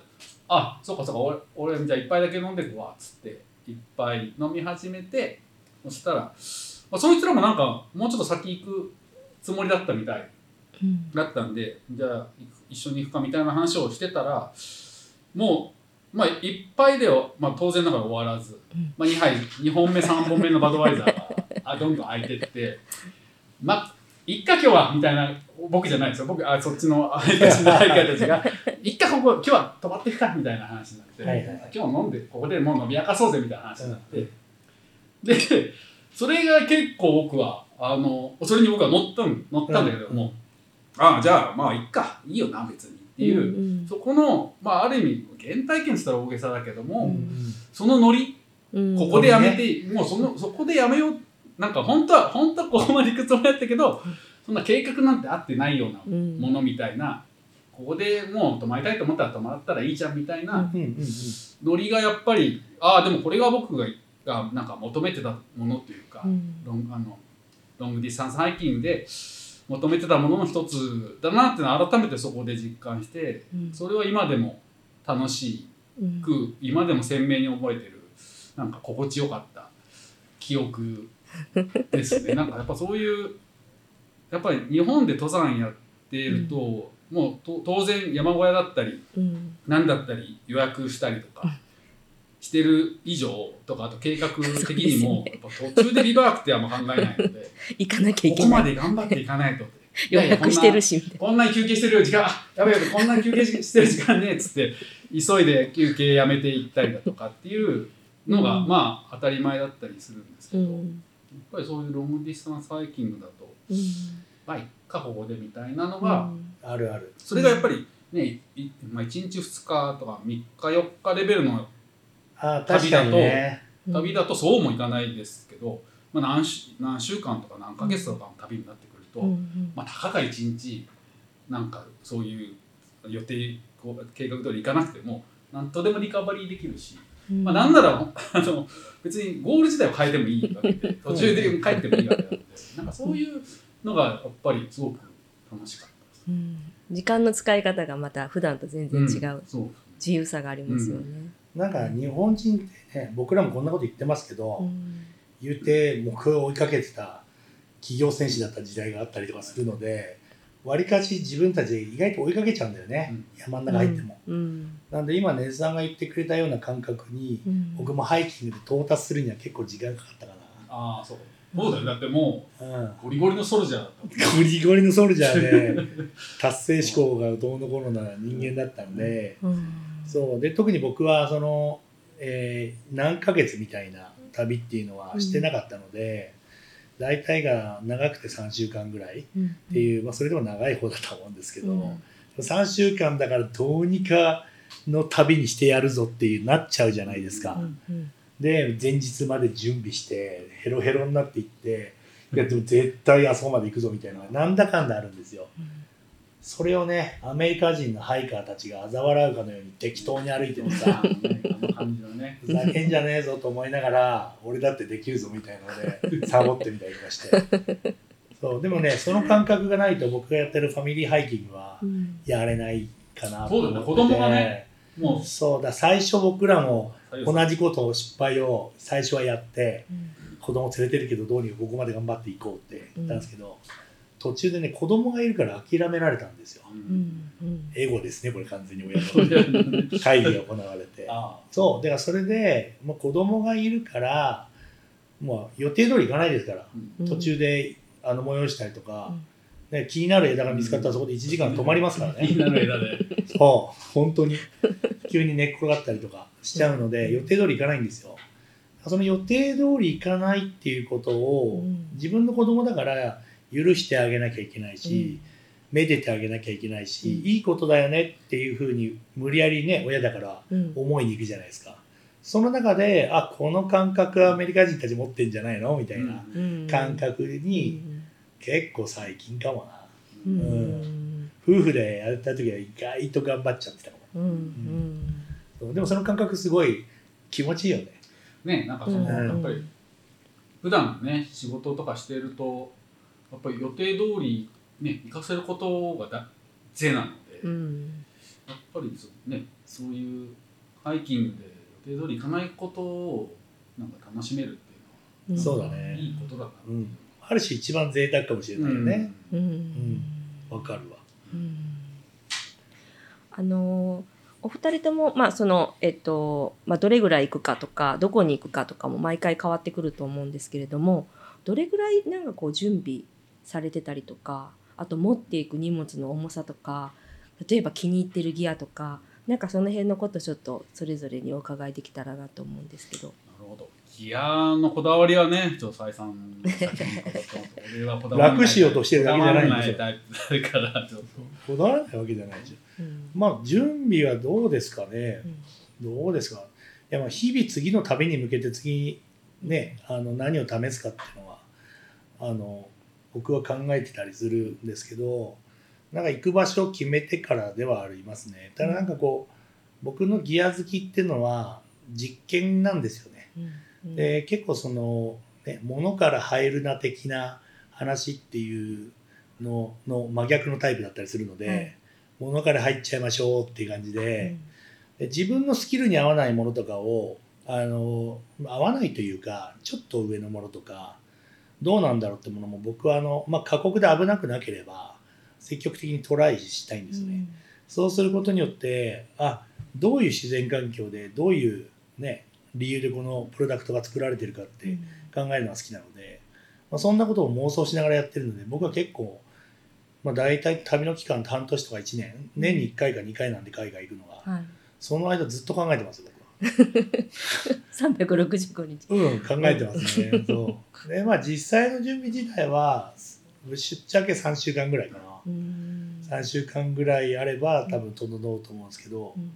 Speaker 3: あそうかそうか俺俺じゃあ一杯だけ飲んでくわっつって一杯飲み始めてそしたら、まあ、そいつらもなんかもうちょっと先行くつもりだったみたい。
Speaker 1: うん
Speaker 3: だったんでじゃあ一緒に行くかみたいな話をしてたらもうまあ一杯では、まあ、当然ながら終わらず、
Speaker 1: うん。
Speaker 3: まあ、2杯2本目3本目のバドワイザーがあどんどん空いてってまあいっか今日はみたいな僕じゃないですよ。僕あそっちの相方たちがいっかここ今日は泊まっていくかみたいな話になって、
Speaker 2: はいはい
Speaker 3: 今日飲んでここでもう飲み明かそうぜみたいな話になって、でそれが結構僕はあのそれに僕は乗ったん乗ったんだけども、ああじゃあまあいっか。いいよな別に。っていう、そこのまあある意味原体験って言ったら大げさだけども、そのノリ
Speaker 1: うん。
Speaker 3: ここでやめて、もうそのそこでやめよう。なんか本当は本当はここまで行くつもりだったけどそんな計画なんてあってないような
Speaker 1: うん。
Speaker 3: ものみたいな、ここでもう泊まりたいと思ったら泊まったらいいじゃんみたいな
Speaker 2: うんうんうん。
Speaker 3: ノリがやっぱりああでもこれが僕ががなんか求めてたものというか、
Speaker 1: うん。
Speaker 3: ロンあのロングディスタンスハイキングで求めてたものの一つだなっていうのを改めてそこで実感して
Speaker 1: うん。
Speaker 3: それは今でも楽し
Speaker 1: うん。
Speaker 3: く今でも鮮明に覚えてるなんか心地よかった記憶ですね。なんかやっぱそういうやっぱり日本で登山やっていると、もうと当然山小屋だったり
Speaker 1: うん。
Speaker 3: 何だったり予約したりとかしてる以上とかあと計画的にもやっぱ途中でリバークってあんま考えないので
Speaker 1: 行かなきゃい
Speaker 3: ここま
Speaker 1: けない
Speaker 3: で頑張っていかないとって。
Speaker 1: 予約してるしみたい
Speaker 3: こんなに休憩してるよ時間。あやべえやべえこんなに休憩してる時間ねっつって急いで休憩やめていったりだとかっていうのが、
Speaker 1: うん。
Speaker 3: まあ当たり前だったりするんですけ
Speaker 1: な。う
Speaker 3: ど、
Speaker 1: ん
Speaker 3: ぱりそういうロングディスタンスハイキングだと
Speaker 1: うん。
Speaker 3: バイか保護でみたいなの
Speaker 1: う
Speaker 3: が、
Speaker 1: ん。
Speaker 2: あるある。
Speaker 3: それがやっぱりね、いまあ、1日2日とか3日4日レベルの
Speaker 2: あ確かにね。
Speaker 3: 旅だとそうもいかないですけど、まあ、何週何週間とか何ヶ月とかの旅になってくると、
Speaker 1: うんうん。
Speaker 3: まあ、たかが1日なんかそういう予定こう計画通り行かなくても何とでもリカバリーできるし、
Speaker 1: うん。
Speaker 3: まあ、なんなら あの別にゴール自体を変えてもいいわけで 途中で帰ってもいいわけなんでなんかそういうのがやっぱりすごく楽しかったです。
Speaker 1: うん。時間の使い方がまた普段と全然違う。
Speaker 3: うんそう。
Speaker 1: 自由さがありますよね。
Speaker 2: なんか日本人ってね僕らもこんなこと言ってますけど、
Speaker 1: うん。
Speaker 2: 言うて目標を追いかけてた企業戦士だった時代があったりとかするのでわりかし自分たちで意外と追いかけちゃうんだよね、
Speaker 3: うん。
Speaker 2: 山の中入っても、
Speaker 1: うん。
Speaker 2: なんで今根津さんが言ってくれたような感覚に
Speaker 1: うん。
Speaker 2: 僕もハイキングで到達するには結構時間かかったか
Speaker 3: ああそうそうだよ。だっても
Speaker 2: な、う
Speaker 3: ゴリゴリのソルジャーだった。
Speaker 2: ゴリゴリのソルジャーで 達成志向がどうのこうのな人間だったので、
Speaker 1: うん。
Speaker 2: そう。で特に僕はその、えー何ヶ月みたいな旅っていうのはしてなかったので、大体が長くて3週間ぐらいっ
Speaker 1: うん。
Speaker 2: ていう、まあ、それでも長い方だと思うんですけど、
Speaker 1: うん。
Speaker 2: 3週間だからどうにかの旅にしてやるぞっていうなっちゃうじゃないですか。
Speaker 1: うんうん
Speaker 2: で前日まで準備してヘロヘロになっていっていやでも絶対あそこまで行くぞみたいなのがなんだかんだあるんですよ。それをねアメリカ人のハイカーたちが嘲笑うかのように適当に歩いててさ
Speaker 3: あの感じのね。
Speaker 2: ふざけんじゃねえぞと思いながら俺だってできるぞみたいのでサボってみたりとかして。そうでもねその感覚がないと僕がやってるファミリーハイキングは
Speaker 1: うん。
Speaker 2: やれないかなと思ってて。
Speaker 3: そうだよね。子供がねも
Speaker 2: そうだ。最初僕らも
Speaker 3: う
Speaker 2: 同じことを失敗を最初はやって
Speaker 1: うん。
Speaker 2: 子供連れてるけどどうにかここまで頑張っていこうって言ったんですけど、途中でね子供がいるから諦められたんですよ。
Speaker 3: う
Speaker 1: うん。んうん。
Speaker 2: エゴですねこれ完全に親の。会議が行われて。
Speaker 3: あ
Speaker 2: そう。だからそれでもう子供がいるからもう予定通り行かないですから。
Speaker 1: うん。
Speaker 2: 途中であの催したりとか
Speaker 1: うん、
Speaker 2: ね、気になる枝が見つかったらそこで1時間止まりますからね。
Speaker 3: あみんなの枝で。
Speaker 2: そう本当に。急に寝っ転がったりとかしちゃうので予定通り行かないんですよ。その予定通り行かないっていうことを
Speaker 1: うん。
Speaker 2: 自分の子供だから許してあげなきゃいけないし、
Speaker 1: うん。
Speaker 2: めでてあげなきゃいけないし、
Speaker 1: うん。
Speaker 2: いいことだよねっていうふうに無理やりね親だから
Speaker 1: うん。
Speaker 2: 思いに行くじゃないですか。その中であこの感覚はアメリカ人たち持ってんじゃないの？みたいな
Speaker 1: うん。
Speaker 2: 感覚に結構最近かもな。
Speaker 1: うん。
Speaker 2: うん。夫婦でやった時は意外と頑張っちゃってたかも
Speaker 1: うん。
Speaker 2: でもその感覚すごい気持ちいいよね。
Speaker 3: ねなんかその、
Speaker 1: うん。
Speaker 3: やっぱり普段ね仕事とかしてるとやっぱり予定通りね行かせることがだ是なので、
Speaker 1: うん。
Speaker 3: やっぱりそうねそういうハイキングで予定通り行かないことをなんか楽しめるっていう
Speaker 1: うん。
Speaker 2: そうだ
Speaker 3: のは
Speaker 2: ね。
Speaker 3: いいことだな、
Speaker 2: うんある種一番贅沢かもしれないよね。
Speaker 1: うん。
Speaker 2: わ、かるわ。
Speaker 1: うん。あのお二人とも、まあそのえっとまあ、どれぐらい行くかとかどこに行くかとかも毎回変わってくると思うんですけれどもどれぐらいなんかこう準備されてたりとかあと持っていく荷物の重さとか例えば気に入ってるギアとかなんかその辺のことちょっとそれぞれにお伺いできたらなと思うんですけど。
Speaker 3: ギアのこだわりはねちょっとはこだわらない
Speaker 2: 楽しようとしてるだけじゃないん
Speaker 3: こだわ
Speaker 2: ですよ
Speaker 3: らないタイプだからちょっと
Speaker 2: こだわらないわけじゃない。じゃん
Speaker 1: うん
Speaker 2: まあ準備はどうですかね。
Speaker 1: うん
Speaker 2: どうですか。いやまあ日々次の旅に向けて次ねあの何を試すかっていうのはあの僕は考えてたりするんですけどなんか行く場所を決めてからではありますね。ただなんかこう僕のギア好きっていうのは実験なんですよね。
Speaker 1: うん
Speaker 2: で結構その、ね、物から入るな的な話っていうのの真逆のタイプだったりするので、
Speaker 1: はい。
Speaker 2: 物から入っちゃいましょうっていう感じ
Speaker 1: う
Speaker 2: で,、
Speaker 1: ん。
Speaker 2: で自分のスキルに合わないものとかをあの合わないというかちょっと上のものとかどうなんだろうってものも僕はあの、まあ、過酷で危なくなければ積極的にトライしたいんですよね。そうすることによってあどういう自然環境でどういう、ね、理由でこのプロダクトが作られてるかって考えるのが好きなので、まあ、そんなことを妄想しながらやってるので僕は結構、まあ、大体旅の期間半年とか1年年に1回か2回なんで海外行くのが
Speaker 1: はい
Speaker 2: その間ずっと考えてますよ僕は
Speaker 1: 365日。
Speaker 2: うん、考えてますね。そう。で、まあ実際の準備自体は、ぶっちゃけ3週間ぐらいかな。
Speaker 1: うん
Speaker 2: 3週間ぐらいあれば多分整うと思うんですけど、
Speaker 1: うん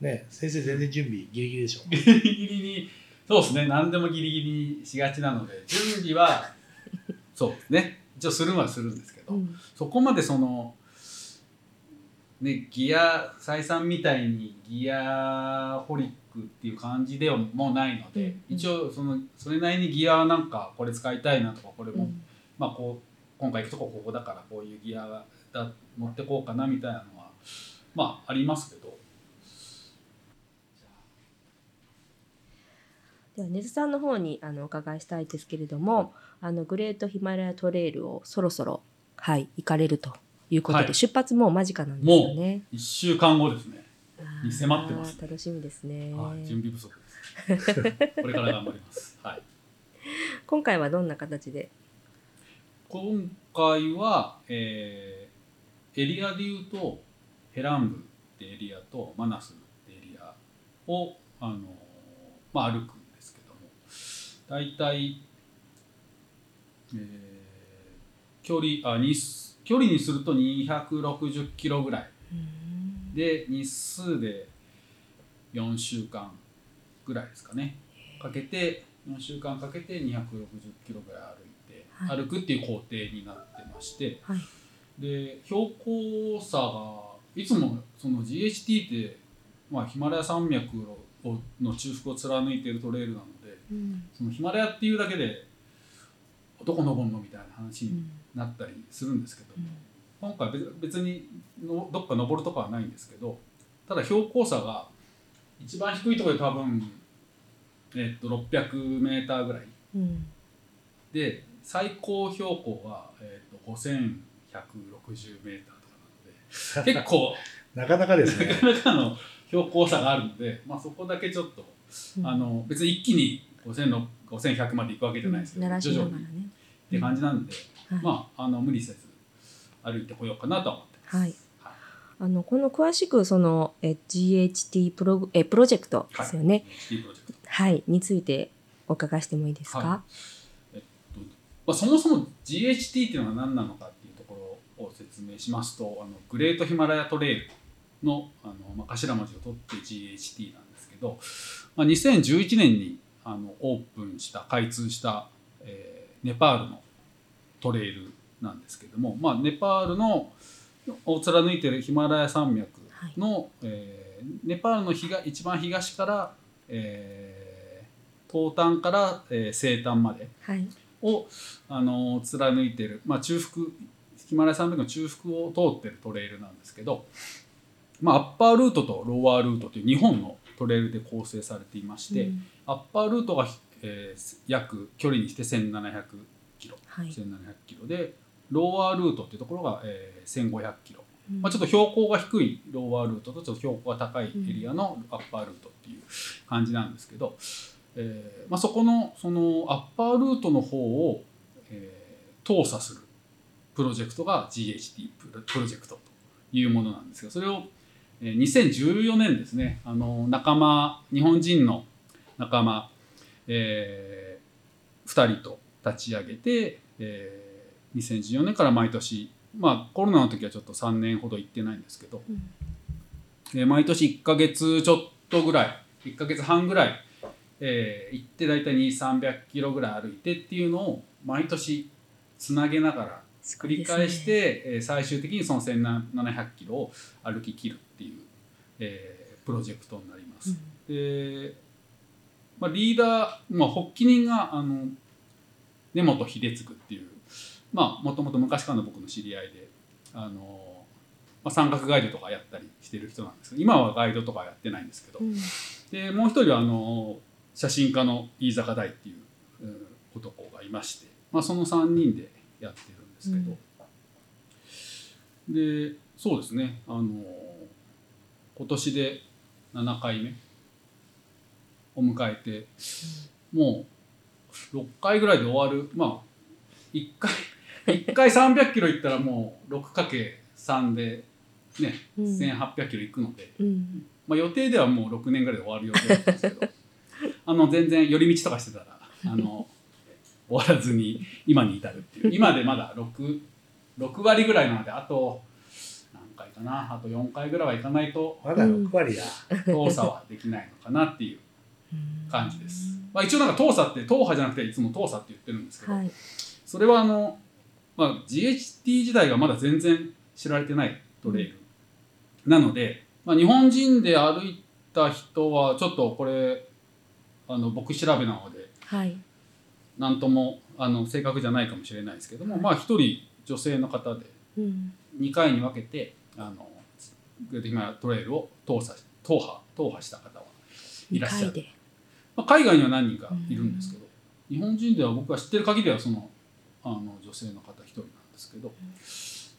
Speaker 2: ね、先生全然準備ギリギリでしょ。
Speaker 3: ギリギリにそうですね。何でもギリギリにしがちなので準備は そうですね。一応するのはするんですけど、
Speaker 1: うん。
Speaker 3: そこまでそのねギア再三みたいにギアホリックっていう感じではもうないので、
Speaker 1: うん。
Speaker 3: 一応そのそれなりにギアはなんかこれ使いたいなとかこれも、
Speaker 1: うん。
Speaker 3: まあこう今回行くとこここだからこういうギアだ持ってこうかなみたいなのはまあありますけど
Speaker 1: では根津さんの方にあのお伺いしたいですけれども、あのグレートヒマラヤトレイルをそろそろはい行かれるということで、
Speaker 3: はい。
Speaker 1: 出発もう間近なんですよね。
Speaker 3: 1週間後ですね、に迫ってます
Speaker 1: 楽しみですね。
Speaker 3: はい、準備不足です。これから頑張ります、はい、
Speaker 1: 今回はどんな形で？
Speaker 3: 今回は、えーエリアでいうとヘランブってエリアとマナスってエリアをあの、まあ、歩く大体、えー距離あ日数距離にすると260キロぐらい。で日数で4週間ぐらいですかね。かけて4週間かけて260キロぐらい歩いて、
Speaker 1: はい。
Speaker 3: 歩くっていう工程になってまして。
Speaker 1: はい。
Speaker 3: で標高差がいつもその GHT って、まあ、ヒマラヤ山脈をの中腹を貫いているトレイルなので
Speaker 1: うん。
Speaker 3: そのヒマラヤっていうだけでどこ登るのみたいな話に
Speaker 1: うん
Speaker 3: なったりするんですけど、
Speaker 1: うん。
Speaker 3: 今回別別にのどっか登るとかはないんですけどただ標高差が一番低いところで多分、えっと600メーターぐらい
Speaker 1: うん。
Speaker 3: で最高標高は、えっと5160メーターとかなので 結構
Speaker 2: なかなかですね。
Speaker 3: なかなかの標高差があるので、まあ、そこだけちょっと、
Speaker 1: うん。
Speaker 3: あの別に一気に5600 5100まで行くわけじゃないですけど、
Speaker 1: 鳴らしながら
Speaker 3: 徐々に
Speaker 1: ね。
Speaker 3: って感じなんで、
Speaker 1: はい。
Speaker 3: まああの無理せず歩いてこようかなとは思ってます。
Speaker 1: はい。
Speaker 3: はい。
Speaker 1: あのこの詳しくそのえ GHT プロえプロジェクトですよね。
Speaker 3: クト。
Speaker 1: はい、についてお伺いしてもいいですか？
Speaker 3: はえっとまあ、そもそも GHT っていうのが何なのかっていうところを説明しますとあのグレートヒマラヤトレイルのあの、まあ、頭文字を取って GHT なんですけど、まあ、2011年にあのオープンした開通した、えーネパールのトレイルなんですけども、まあ、ネパールのを貫いているヒマラヤ山脈の、えーネパールの東一番東から、えー東端から、えー西端まで
Speaker 1: はい。
Speaker 3: を、あのー貫いている、まあ、中腹ヒマラヤ山脈の中腹を通っているトレイルなんですけど、まあ、アッパールートとローワールートという2本のトレイルで構成されていまして、
Speaker 1: うん
Speaker 3: アッパールートが、えー約距離にして1700キロ、
Speaker 1: はい。
Speaker 3: 1700キロ。でローワールートっていうところが、えー1500キロ、
Speaker 1: うん。
Speaker 3: まあ、ちょっと標高が低いローワールートとちょっと標高が高いエリアのアッパールートっていう感じなんですけど、えーまあ、そこのそのアッパールートの方を、えー通査するプロジェクトが GHT プロプロジェクトというものなんですがそれを、えー2014年ですねあの仲間日本人の仲間、え2人と立ち上げて、えー2014年から毎年まあコロナの時はちょっと3年ほど行ってないんですけど、
Speaker 1: うん。
Speaker 3: えー毎年1ヶ月ちょっとぐらい1ヶ月半ぐらい、えー行って大体2300キロぐらい歩いてっていうのを毎年つなげながら繰り返して、えー最終的にその1700キロを歩き切るっていう、えープロジェクトになります。で、まあ、リーダー、まあ、発起人があの根本秀次っていうまあもともと昔からの僕の知り合いであの、まあ、山岳ガイドとかやったりしてる人なんですけど今はガイドとかやってないんですけど、
Speaker 1: うん。
Speaker 3: でもう一人はあの写真家の飯坂大っていううん男がいまして、まあ、その3人でやってるんですけど、でそうですねあの今年で7回目を迎えて、もう6回ぐらいで終わる。まあ1回 1回300キロ行ったらもう 6×3 でね、
Speaker 1: うん。
Speaker 3: 1800キロ行くので。
Speaker 1: うん。
Speaker 3: まあ、予定ではもう6年ぐらいで終わる予定だったんですけど。あの全然寄り道とかしてたらあの終わらずに今に至るっていう。今でまだ 6, 6割ぐらいなのであと何回かな。あと4回ぐらいは行かないと
Speaker 2: まだ6割だ。
Speaker 3: 動作はできないのかなっていう感じです。まあ、一応なんか当査って党派じゃなくていつも当査って言ってるんですけど、
Speaker 1: はい。
Speaker 3: それはあの、まあ、GHT 時代がまだ全然知られてないトレイル、なので、まあ、日本人で歩いた人はちょっとこれあの僕調べなので
Speaker 1: はい。
Speaker 3: 何ともあの正確じゃないかもしれないですけども、まあ一人女性の方で
Speaker 1: うん。
Speaker 3: 2回に分けてあのグレートレイルを踏査踏破踏破した方はいらっしゃる。まあ、海外には何人かいるんですけど、日本人では僕が知ってる限りはそのあの女性の方一人なんですけど、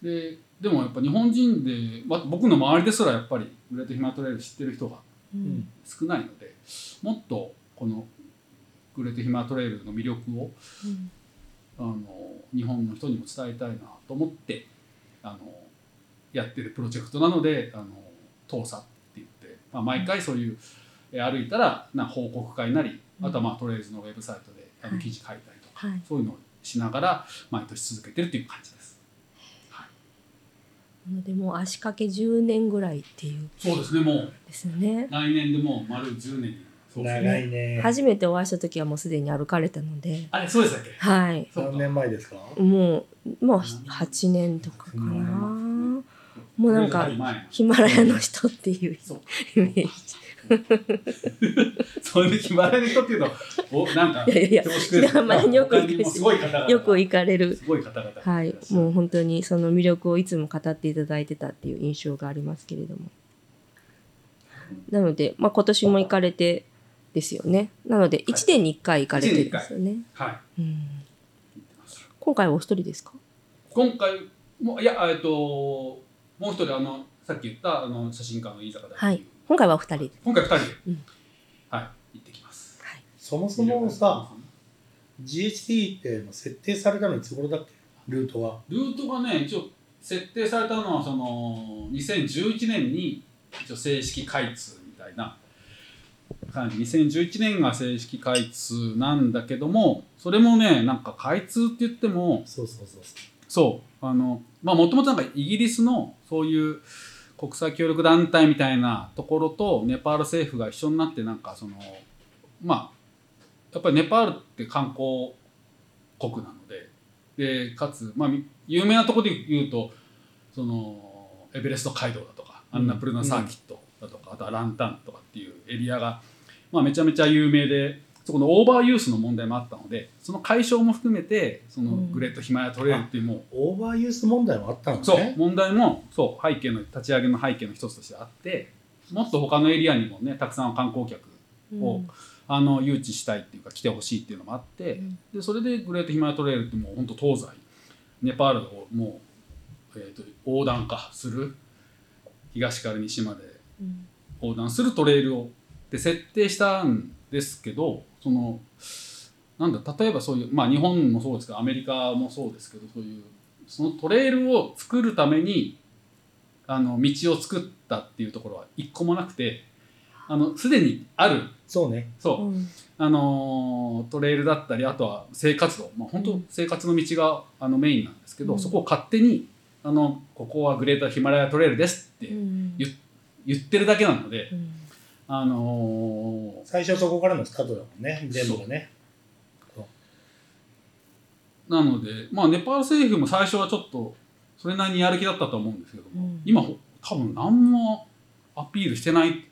Speaker 3: ででもやっぱ日本人で、まあ、僕の周りですらやっぱりグレートヒマトレイル知ってる人が
Speaker 1: うん。
Speaker 3: 少ないのでもっとこのグレートヒマトレイルの魅力を
Speaker 1: うん
Speaker 3: あの日本の人にも伝えたいなと思ってあのやってるプロジェクトなのであの当査って言って、まあ、毎回そういう、え歩いたらな報告会なりあとはまあトレイルズのウェブサイトであ
Speaker 1: はい。
Speaker 3: の記事書いたりとか、
Speaker 1: はい。
Speaker 3: そういうのをしながら毎年続けてるっていう感じです。
Speaker 1: でも足掛け10年ぐらいっていう。
Speaker 3: そうですねもう。
Speaker 1: ですよね。
Speaker 3: 来年でもう丸10年に。そうですね。
Speaker 2: 長いね。
Speaker 1: 初めてお会いした時はもうすでに歩かれたので、
Speaker 3: あれそうでしたっけ？
Speaker 1: はい。
Speaker 3: そうか。
Speaker 2: 何年前ですか？
Speaker 1: もうもう8年？とかかな。
Speaker 2: うん
Speaker 1: もうなんかヒマラヤの人っていうイメージ。
Speaker 3: そういう決まらない人っていうとおなんか
Speaker 1: いやいやいや
Speaker 3: 恐縮です。
Speaker 1: あんまりよく
Speaker 3: 他にもすごい方々が。
Speaker 1: よく行かれる。
Speaker 3: すごい方々が
Speaker 1: はい。もう本当にその魅力をいつも語っていただいてたっていう印象がありますけれども。なので、まあ、今年も行かれてですよね。なので、1年に1回行かれてるんですよね。
Speaker 3: はい。
Speaker 1: うん。今回はお一人ですか？
Speaker 3: 今回もいやえっともう一人あのさっき言ったあの写真家の飯坂大
Speaker 1: はい。今回はお二人で。
Speaker 3: 今回二人で、
Speaker 1: うん
Speaker 3: はい行ってきます
Speaker 1: はい。
Speaker 2: そもそもさ、GHT って設定されたのいつ頃だっけ？ルートは。
Speaker 3: ルートがね一応設定されたのはその2011年に一応正式開通みたいな感じ2011年が正式開通なんだけどもそれもねなんか開通って言っても
Speaker 2: そうそうそう。
Speaker 3: そうあのまあもともとなんかイギリスのそういう国際協力団体みたいなところとネパール政府が一緒になってなんかそのまあやっぱりネパールって観光国なのででかつ、まあ、み有名なところで言うとそのエベレスト街道だとかアンナプルナサーキットだとか、あとはランタンとかっていうエリアが、まあ、めちゃめちゃ有名でそこのオーバーユースの問題もあったのでその解消も含めてその
Speaker 1: うん。
Speaker 3: グレートヒマラヤトレイルっていうもう
Speaker 2: オーバーユース問題もあったのね。
Speaker 3: そう問題もそう背景の立ち上げの背景の一つとしてあってもっと他のエリアにもねたくさん観光客をあの誘致したいっていうか来てほしいっていうのもあって、
Speaker 1: うん。
Speaker 3: でそれでグレートヒマラヤトレイルってもう本当東西ネパールをもう、えー、と横断化する東から西まで
Speaker 1: うん。
Speaker 3: 横断するトレイルをで設定したんですけどそのなんだ例えばそういうまあ日本もそうですけどアメリカもそうですけどそういうそのトレイルを作るためにあの道を作ったっていうところは一個もなくてあのすでにある。
Speaker 2: そうね。
Speaker 3: そう、
Speaker 1: うん。
Speaker 3: あのートレイルだったりあとは生活道、まあ、本当生活の道があのメインなんですけど、
Speaker 1: うん。
Speaker 3: そこを勝手にあのここはグレートヒマラヤトレイルですって
Speaker 1: うん
Speaker 3: 言言ってるだけなので、
Speaker 1: うん
Speaker 3: あのー
Speaker 2: 最初そこからのスタートだもんね。全部がね。
Speaker 3: なので、まあ、ネパール政府も最初はちょっとそれなりにやる気だったと思うんですけども、
Speaker 1: うん
Speaker 3: 今ほ多分何もアピールしてない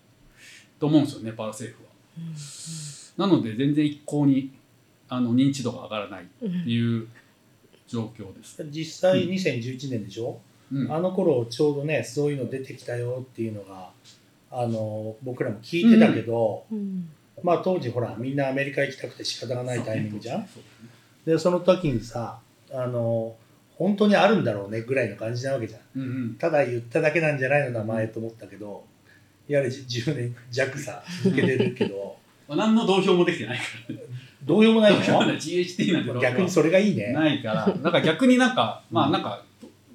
Speaker 3: と思うんですよネパール政府は。なので全然一向にあの認知度が上がらないって
Speaker 1: うん
Speaker 3: いう状況です。
Speaker 2: 実際2011年でしょ、
Speaker 3: うん
Speaker 2: あの頃ちょうどね、そういうの出てきたよっていうのが、あの、僕らも聞いてたけど、
Speaker 1: うん。
Speaker 2: まあ当時ほら、みんなアメリカ行きたくて仕方がないタイミングじゃん？
Speaker 3: そうね
Speaker 2: で、その時にさ、あの、本当にあるんだろうねぐらいの感じなわけじゃん。
Speaker 3: うんうん。
Speaker 2: ただ言っただけなんじゃないの名前と思ったけど、やはり10年弱さ続けてるけど、
Speaker 3: まあ、何の同票もできてないから。ね。
Speaker 2: どうようもない
Speaker 3: 同票はね
Speaker 2: の
Speaker 3: GHT なん
Speaker 2: 逆にそれがいいね。
Speaker 3: ないから、なんか逆になんか、まあなんか、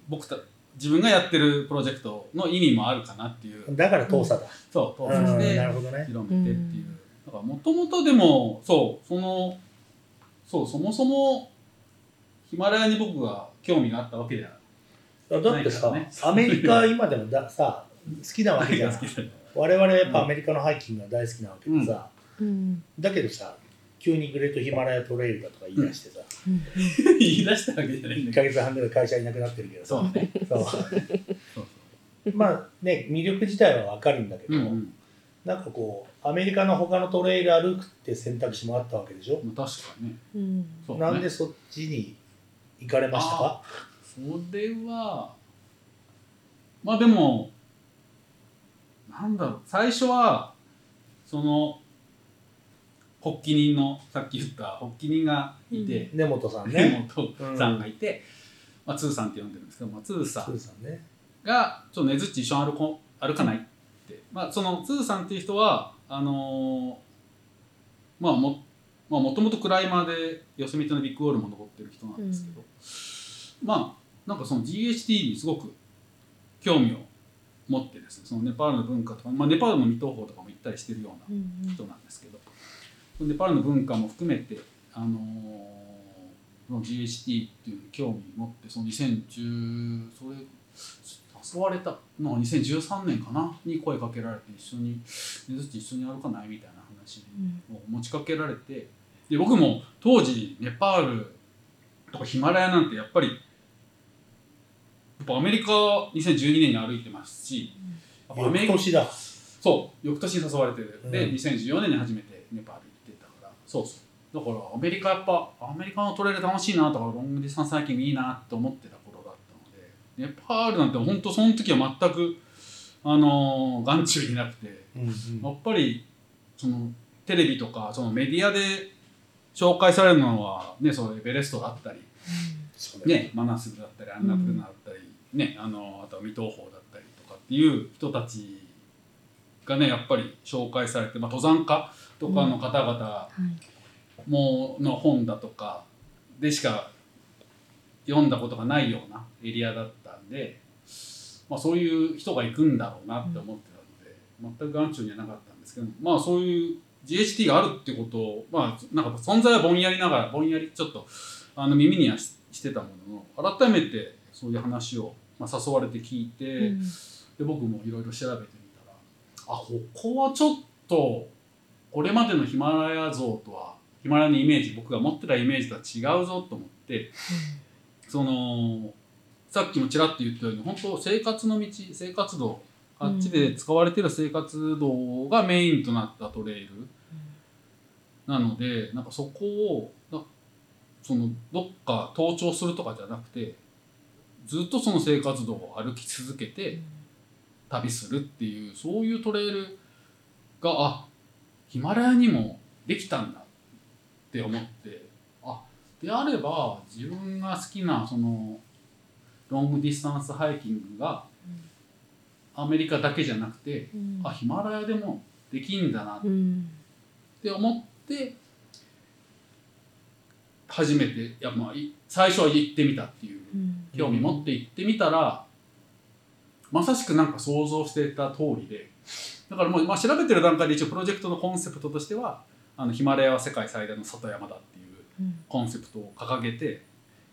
Speaker 3: 僕た自分がやってるプロジェクトの意味もあるかなっていう。
Speaker 2: だから遠さだ、
Speaker 3: そう
Speaker 2: うん
Speaker 3: 投資して
Speaker 2: なるほどね。
Speaker 3: 広めてっていう。だからもともとでもそうそのそうそもそもヒマラヤに僕が興味があったわけじゃない
Speaker 2: だってさ、アメリカ今でもださ好きなわけじゃん。我々やっぱアメリカのハイキングが大好きなわけでさ、
Speaker 1: うん。
Speaker 2: だけどさ急にグレートヒマラヤトレイルだとか言い出してさ、
Speaker 1: うん
Speaker 3: 言い出したわけじゃないん。だ
Speaker 2: 1
Speaker 3: けど
Speaker 2: ヶ月半ぐらい会社いなくなってるけどさ。
Speaker 3: そうね。
Speaker 2: そう。
Speaker 3: そう
Speaker 2: まあね魅力自体はわかるんだけど、
Speaker 3: うんうん。
Speaker 2: なんかこうアメリカの他のトレイル歩くって選択肢もあったわけでしょ、
Speaker 3: まあ確かにね。
Speaker 1: うん。
Speaker 2: なんでそっちに行かれましたか？
Speaker 3: それはまあでもなんだろう。最初はその発起人のさっき言った発起人がいて、
Speaker 2: 根本さん
Speaker 3: 根
Speaker 2: ね
Speaker 3: 本さんがいて、まあ、ツーさんって呼んでるんですけど、まあ、ツーさん。がちょっとねずっち一緒に歩こう歩かないって、まあ、そのツーさんっていう人はあのーまあもまあもともとクライマーでヨセミテのビッグウォールも登ってる人なんですけど、まあなんかその GHT にすごく興味を持ってですねそのネパールの文化とか、まあ、ネパールの未踏峰とかも行ったりしてるような
Speaker 1: うん。
Speaker 3: 人なんですけど、ネパールの文化も含めて、あのの GHT っていうのに興味持ってその2010それ誘われたのは2013年かなに声かけられて一緒に「ねずっち一緒に歩かない?」みたいな話を持ちかけられてで僕も当時ネパールとかヒマラヤなんてやっぱりやっぱアメリカ2012年に歩いてますし、アメリカ
Speaker 2: 翌年だ
Speaker 3: そう翌年に誘われてる、で
Speaker 2: うん
Speaker 3: 2014年に初めてネパールそうそう。だからアメリカやっぱアメリカのトレイル楽しいなとかロングディスタンスハイキングいいなって思ってた頃だったのでネパールなんて本当その時は全くあのー眼中になくて
Speaker 2: うんうん。
Speaker 3: やっぱりそのテレビとかそのメディアで紹介されるのはねそうエベレストだったり
Speaker 2: ね
Speaker 3: ね、マナスルだったりアンナプルナだったり、ね、あのあとは未踏峰だったりとかっていう人たちがねやっぱり紹介されて、まあ、登山家とかの方々
Speaker 1: はい
Speaker 3: もの本だとかでしか読んだことがないようなエリアだったんで、まあ、そういう人が行くんだろうなって思ってたので、全く眼中にはなかったんですけどまあそういう GHT があるってことをまあなんか存在はぼんやりながらぼんやりちょっとあの耳にはししてたものの改めてそういう話を、まあ、誘われて聞いて、
Speaker 1: うん。
Speaker 3: で僕もいろいろ調べてみたらあここはちょっとこれまでのヒマラヤ像とはヒマラヤのイメージ僕が持ってたイメージとは違うぞと思ってそのさっきもちらっと言ったように本当生活の道生活道あっちで使われてる生活道がメインとなったトレイルなのでなんかそこをなそのどっか登頂するとかじゃなくてずっとその生活道を歩き続けて旅するっていうそういうトレイルがあヒマラヤにもできたんだって思ってあであれば自分が好きなそのロングディスタンスハイキングがアメリカだけじゃなくて
Speaker 1: うん。
Speaker 3: あヒマラヤでもできんだなっ
Speaker 1: うん。
Speaker 3: て思って初めていやまあい最初は行ってみたっていう
Speaker 1: うん。
Speaker 3: 興味持って行ってみたら、まさしくなんか想像していた通りで。だからもう、まあ、調べてる段階で一応プロジェクトのコンセプトとしてはあのヒマラヤは世界最大の里山だっていう
Speaker 1: うん
Speaker 3: コンセプトを掲げて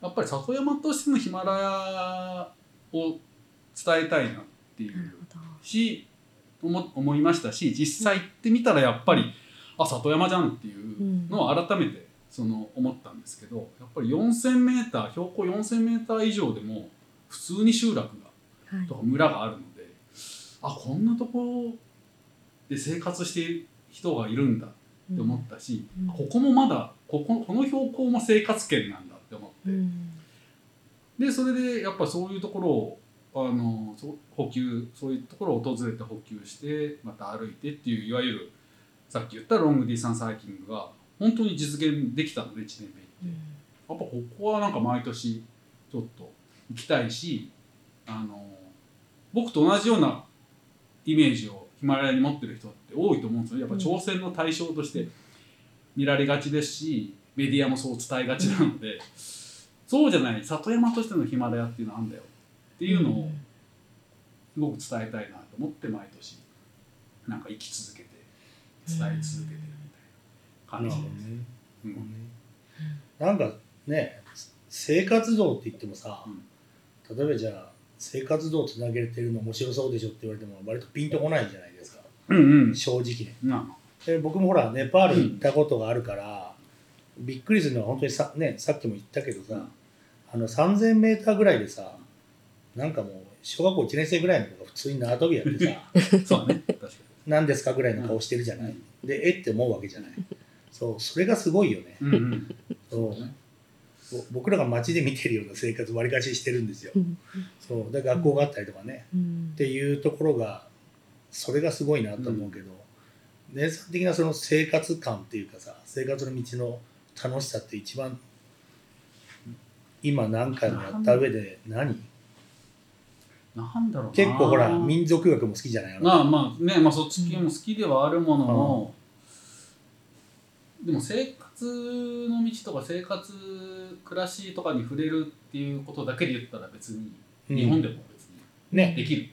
Speaker 3: やっぱり里山としてのヒマラヤを伝えたいなっていうし思思いましたし実際行ってみたらやっぱりあ里山じゃんっていうのを改めてその思ったんですけどやっぱり 4,000m 標高 4,000m 以上でも普通に集落が
Speaker 1: はい
Speaker 3: とか村があるのであこんなところで生活している人がいるんだって思ったし、
Speaker 1: うん。
Speaker 3: ここもまだこここの標高も生活圏なんだって思って、
Speaker 1: うん。
Speaker 3: でそれでやっぱそういうところをあのそ補給そういうところを訪れて補給してまた歩いてっていういわゆるさっき言ったロングディスタンスハイキングが本当に実現できたので1年目に。
Speaker 1: うん。
Speaker 3: やっぱここはなんか毎年ちょっと行きたいしあの僕と同じようなイメージをヒマラヤに持ってる人って多いと思うんですよやっぱ挑戦の対象として見られがちですしメディアもそう伝えがちなので、そうじゃない里山としてのヒマラヤっていうのはあるんだよっていうのをすごく伝えたいなと思って毎年なんか生き続けて伝え続けてるみたいな感じです。うん。
Speaker 2: なんかね生活道って言ってもさ、例えばじゃあ生活道つなげてるの面白そうでしょって言われても割とピンとこないじゃないですか。
Speaker 3: うんうん。
Speaker 2: 正直ね。
Speaker 3: な
Speaker 2: で僕もほらネパール行ったことがあるから、びっくりするのは本当にさ,、ね、さっきも言ったけどさ、あの 3000m ぐらいでさなんかもう小学校1年生ぐらいの子が普通に縄跳びやってさ
Speaker 3: そうだね。確か
Speaker 2: 何ですかぐらいの顔してるじゃない、でえって思うわけじゃない。そうそれがすごいよね、
Speaker 3: に。うんうん。
Speaker 2: そう僕らが街で見てるような生活わりかししてるんですよ。
Speaker 1: うん。
Speaker 2: そう。で学校があったりとかね、
Speaker 1: うん。
Speaker 2: っていうところがそれがすごいなと思うけど、姉さん的なその生活感っていうかさ生活の道の楽しさって一番今何回もやった上で何？
Speaker 3: なんだろうな。
Speaker 2: 結構ほら民族学も好きじゃない？
Speaker 3: まあまあね、まあそっち系も好きではあるものの、でも生活の道とか生活暮らしとかに触れるっていうことだけで言ったら別に
Speaker 2: うん。
Speaker 3: 日本でも別に
Speaker 2: ね、
Speaker 3: できる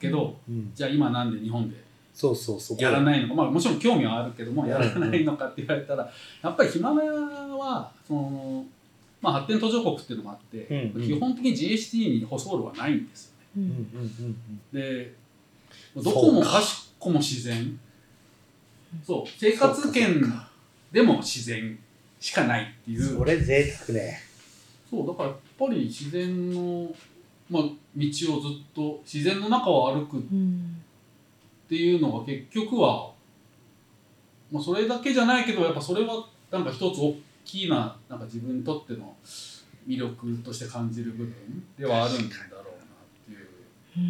Speaker 3: けど、
Speaker 2: うん、
Speaker 3: じゃあ今なんで日本で
Speaker 2: そうそうそこ
Speaker 3: やらないのか？まあもちろん興味はあるけども
Speaker 2: うん。
Speaker 3: やらないのかって言われたらやっぱりヒマラヤはその、まあ、発展途上国っていうのもあって、基本的に GHT に舗装路はないんですよね。でどこもかしこも自然。そう生活圏でも自然しかないっていう。
Speaker 2: それ贅沢ね。
Speaker 3: そうだからやっぱり自然の、まあ、道をずっと自然の中を歩くっ
Speaker 1: うん
Speaker 3: ていうのが結局は、まあ、それだけじゃないけどやっぱそれはなんか一つ大きななんか自分にとっての魅力として感じる部分ではあるんだろうなっていう。
Speaker 1: うん。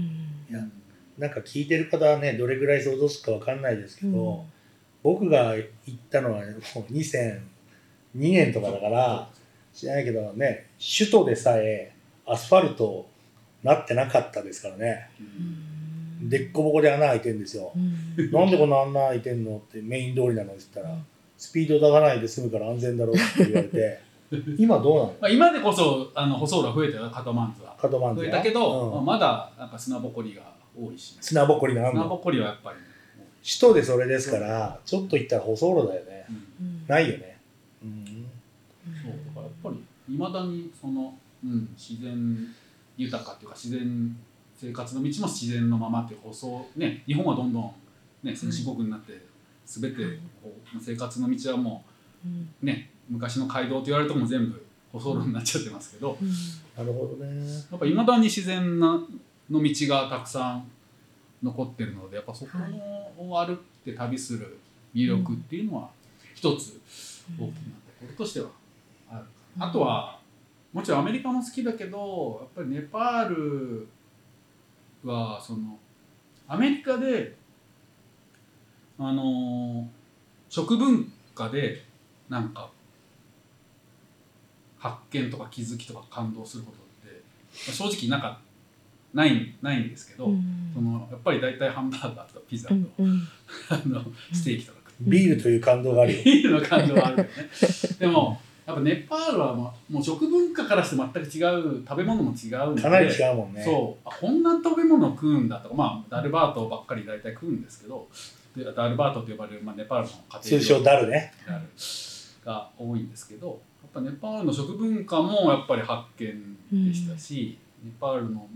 Speaker 2: いやなんか聞いてる方はねどれぐらい想像するかわかんないですけど、
Speaker 1: うん
Speaker 2: 僕が行ったのはもう2002年とかだから知らないけどね首都でさえアスファルトなってなかったですからね。
Speaker 1: うん。
Speaker 2: でっこぼこで穴開いてんですよ。
Speaker 1: うん。
Speaker 2: なんでこの穴開いてんのってメイン通りなのって言ったらスピード出さないで済むから安全だろうって言われて。今どうなの
Speaker 3: まあ、今でこそあの舗装路が増えたよカトマンズは。
Speaker 2: カトマンズは
Speaker 3: 増えたけど、
Speaker 2: うん。
Speaker 3: まあ、まだなんか砂ぼこりが多いし、
Speaker 2: 砂ぼこりがあんの
Speaker 3: 砂ぼこりはやっぱり、
Speaker 2: 首都でそれですからちょっと行ったら舗装路だよね。
Speaker 3: うん。
Speaker 1: うん
Speaker 2: ないよね。うん。
Speaker 3: そうだからやっぱりいまだにその、うん、自然豊かっていうか自然生活の道も自然のままっていう舗装ね日本はどんどん、ね、先進国になって全てこう生活の道はも
Speaker 1: うん。
Speaker 3: うね昔の街道と言われるとこも全部舗装路になっちゃってますけど
Speaker 1: うん。
Speaker 2: なるほどね。
Speaker 3: やっぱいまだに自然なの道がたくさん残ってるのでやっぱそこを歩いて旅する魅力っていうのは一つ大きなところとしてはあるかな。あとはもちろんアメリカも好きだけどやっぱりネパールはそのアメリカであの食文化でなんか発見とか気づきとか感動することってまあ正直なんかないないんですけど、
Speaker 1: うん。
Speaker 3: そのやっぱり大体ハンバーガーとかピザと、
Speaker 1: うんうん。
Speaker 3: あのステーキとか
Speaker 2: ビールという感動があるよ。
Speaker 3: ビールの感動はあるよね。でもやっぱネパールはもう食文化からして全く違う食べ物も違うんで
Speaker 2: かなり違うもんね。
Speaker 3: そう。あこんな食べ物を食うんだとかまあダルバートばっかり大体食うんですけどでダルバートと呼ばれる、まあ、ネパールの家
Speaker 2: 通称
Speaker 3: 庭料理
Speaker 2: ダルね。
Speaker 3: であるが多いんですけどやっぱネパールの食文化もやっぱり発見でしたし、ネパールの、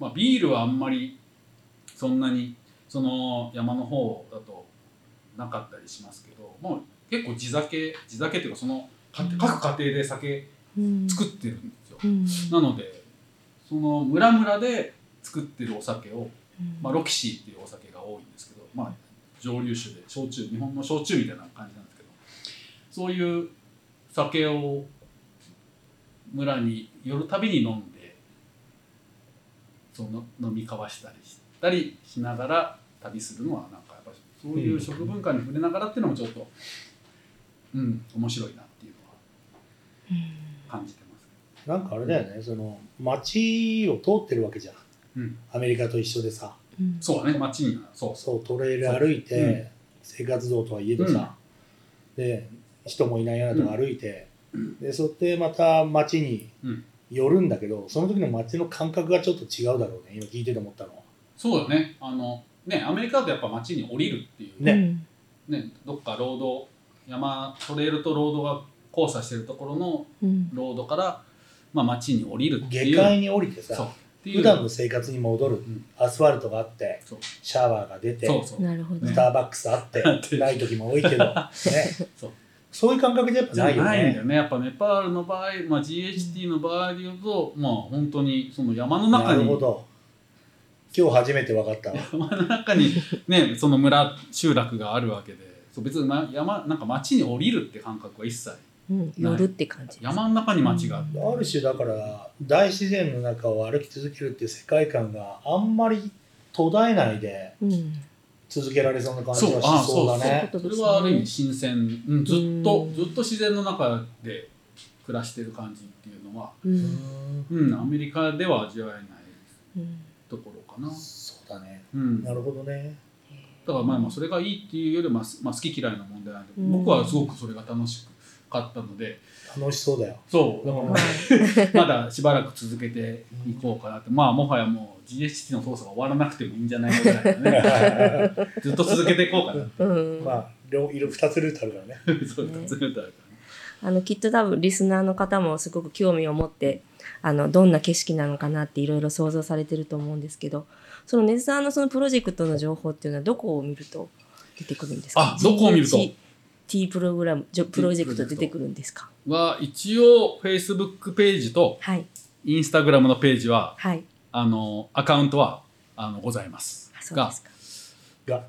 Speaker 3: まあ、ビールはあんまりそんなにその山の方だとなかったりしますけど、まあ、結構地酒地酒っていうかそのか各家庭で酒
Speaker 1: うん。
Speaker 3: 作ってるんですよ。
Speaker 1: うん。
Speaker 3: なのでその村々で作ってるお酒を、
Speaker 1: うん。
Speaker 3: まあ、ロキシーっていうお酒が多いんですけど、まあ、蒸留酒で焼酎日本の焼酎みたいな感じなんですけどそういう酒を村に寄るたびに飲んでその飲み交わしたりしたりしながら旅するのはなんかやっぱりそういう食文化に触れながらっていうのもちょっと、うん、面白いなっていうのは感じてます。
Speaker 2: なんかあれだよねその街を通ってるわけじゃん。
Speaker 3: うん、
Speaker 2: アメリカと一緒でさ
Speaker 1: うん
Speaker 3: そうだね街にはそう
Speaker 2: そう。トレイル歩いて、
Speaker 3: うん。
Speaker 2: 生活道とはいえどさ、で人もいないようなとこ歩いて、でそってまた街に
Speaker 3: うん
Speaker 2: よるんだけどその時の街の感覚がちょっと違うだろうね。今聞いてて思ったのは。
Speaker 3: そうだね。あのねアメリカだとやっぱ街に降りるっていう。
Speaker 2: ね。
Speaker 3: ねどっかロード山トレイルとロードが交差してるところの
Speaker 1: うん。
Speaker 3: ロードから、まあ、街に降りるっていう。
Speaker 2: 下界に降りてさ普段の生活に戻る。
Speaker 3: ん。
Speaker 2: アスファルトがあって
Speaker 3: そう。
Speaker 2: シャワーが出て
Speaker 3: そうそう。
Speaker 1: なるほど
Speaker 2: スターバックスあって
Speaker 3: あ って
Speaker 2: ない時も多いけど、ね、
Speaker 3: そう
Speaker 2: そういう感覚じゃやっぱ
Speaker 3: じゃ
Speaker 2: ないよ
Speaker 3: ないんだよ
Speaker 2: ね。
Speaker 3: ねやっぱネパールの場合、まあ、GHT の場合で言うと、まあ本当にその山の中
Speaker 2: なる
Speaker 3: に
Speaker 2: ほど。今日初めて分かったわ。
Speaker 3: 山の中にねその村集落があるわけでそう別に、ま、山なんか町に降りるって感覚は一切
Speaker 1: うん、夜って感じです。
Speaker 3: 山の中に町があって、
Speaker 2: ある種だから大自然の中を歩き続けるっていう世界観があんまり途絶えないで
Speaker 1: うん、
Speaker 2: 続けられそうな感じはしそうだね。
Speaker 1: そ
Speaker 3: れはある意味新鮮、うん、ずっと
Speaker 1: うん
Speaker 3: ずっと自然の中で暮らしてる感じっていうのは、
Speaker 1: う、
Speaker 2: うん。ん
Speaker 3: うん、アメリカでは味わえない
Speaker 1: うん、
Speaker 3: ところかな、
Speaker 2: そうだね。
Speaker 3: うん、だ
Speaker 2: なるほどね。
Speaker 3: からまあまあそれがいいっていうよりは、まあまあ、好き嫌いの問題なんで、
Speaker 1: うん。
Speaker 3: 僕はすごくそれが楽しかったので
Speaker 2: 楽しそうだよ。
Speaker 3: そうだから まだしばらく続けていこうかなって。まあもはやもう GHT の操作が終わらなくてもいいんじゃないかぐらいのね。ずっと続けていこうかなって。
Speaker 1: うん、
Speaker 2: まあ両色二つルートあるからね。
Speaker 3: そう
Speaker 1: ね
Speaker 3: ずっとあるからね。
Speaker 1: あのきっと多分リスナーの方もすごく興味を持ってあのどんな景色なのかなっていろいろ想像されてると思うんですけどその根津さんのそのプロジェクトの情報っていうのはどこを見ると出てくるんですか？
Speaker 3: あどこを見ると？
Speaker 1: T プログラムプロジェクト。出てくるんですか？
Speaker 3: は一応 Facebook ページと
Speaker 1: はい。
Speaker 3: Instagram のページは
Speaker 1: はい。
Speaker 3: あのアカウントはあのございます。
Speaker 1: あそう
Speaker 3: が
Speaker 1: ですか。
Speaker 2: が、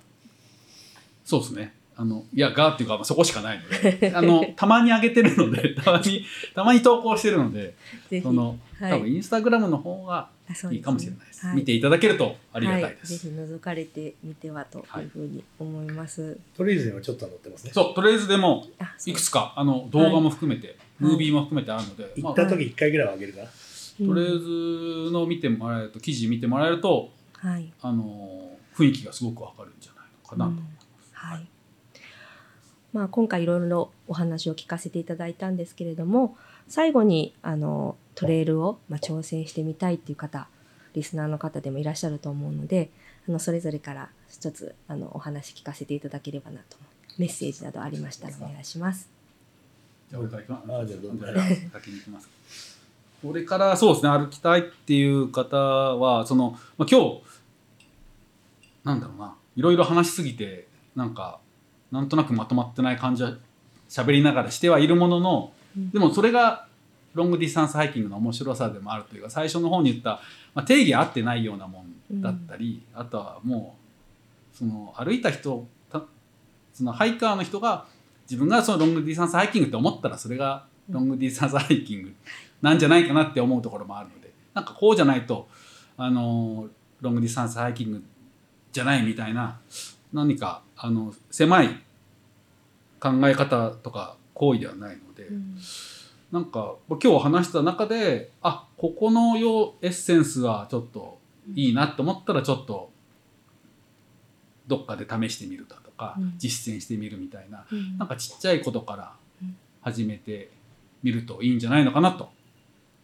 Speaker 3: そうですね。あのいやがっていうかまあそこしかないので。あの たまに上げてるのでたまにたまに投稿してるのでその、
Speaker 1: はい
Speaker 3: 多分インスタグラムの方がいいかもしれないです。
Speaker 1: はい。
Speaker 3: 見ていただけるとありがたいで
Speaker 1: はい、ぜ
Speaker 3: す、
Speaker 1: ひ覗かれてみてはとい。うふうに思います。
Speaker 2: トリーズにはちょっと載ってますね。
Speaker 3: そうとりあえずでもいくつかあの動画も含めて、ムービーも含めてあるので、まあ
Speaker 2: 行った時一回ぐらいはあげるかな。
Speaker 3: とりあえずの見てもらえると記事見てもらえると
Speaker 1: はい、
Speaker 3: あの雰囲気がすごくわかるんじゃないのかなと思います、
Speaker 1: はい。まあ今回いろいろお話を聞かせていただいたんですけれども、最後にあのトレイルをまあ挑戦してみたいっていう方、リスナーの方でもいらっしゃると思うので、あのそれぞれから一つあのお話聞かせていただければなと。メッセージなどありましたらお願いします。
Speaker 3: じゃあ俺から行きます
Speaker 2: あじゃあどうぞ
Speaker 3: 先に行きますこれからそうですね歩きたいっていう方はその、まあ、今日なんだろうないろいろ話しすぎてなんかなんとなくまとまってない感じは喋りながらしてはいるものの、でもそれがロングディスタンスハイキングの面白さでもあるというか最初の方に言った、まあ、定義あってないようなもんだったり、あとはもうその歩いた人たそのハイカーの人が自分がそのロングディスタンスハイキングって思ったらそれがロングディスタンスハイキングなんじゃないかなって思うところもあるのでなんかこうじゃないとあのロングディスタンスハイキングじゃないみたいな何かあの狭い考え方とか行為ではないので、
Speaker 1: うん
Speaker 3: なんか今日話した中であここのよエッセンスはちょっといいなと思ったらちょっとどっかで試してみるだとか、
Speaker 1: うん
Speaker 3: 実践してみるみたいな
Speaker 1: うん
Speaker 3: なんかちっちゃいことから
Speaker 1: うん
Speaker 3: 始めてみるといいんじゃないのかなと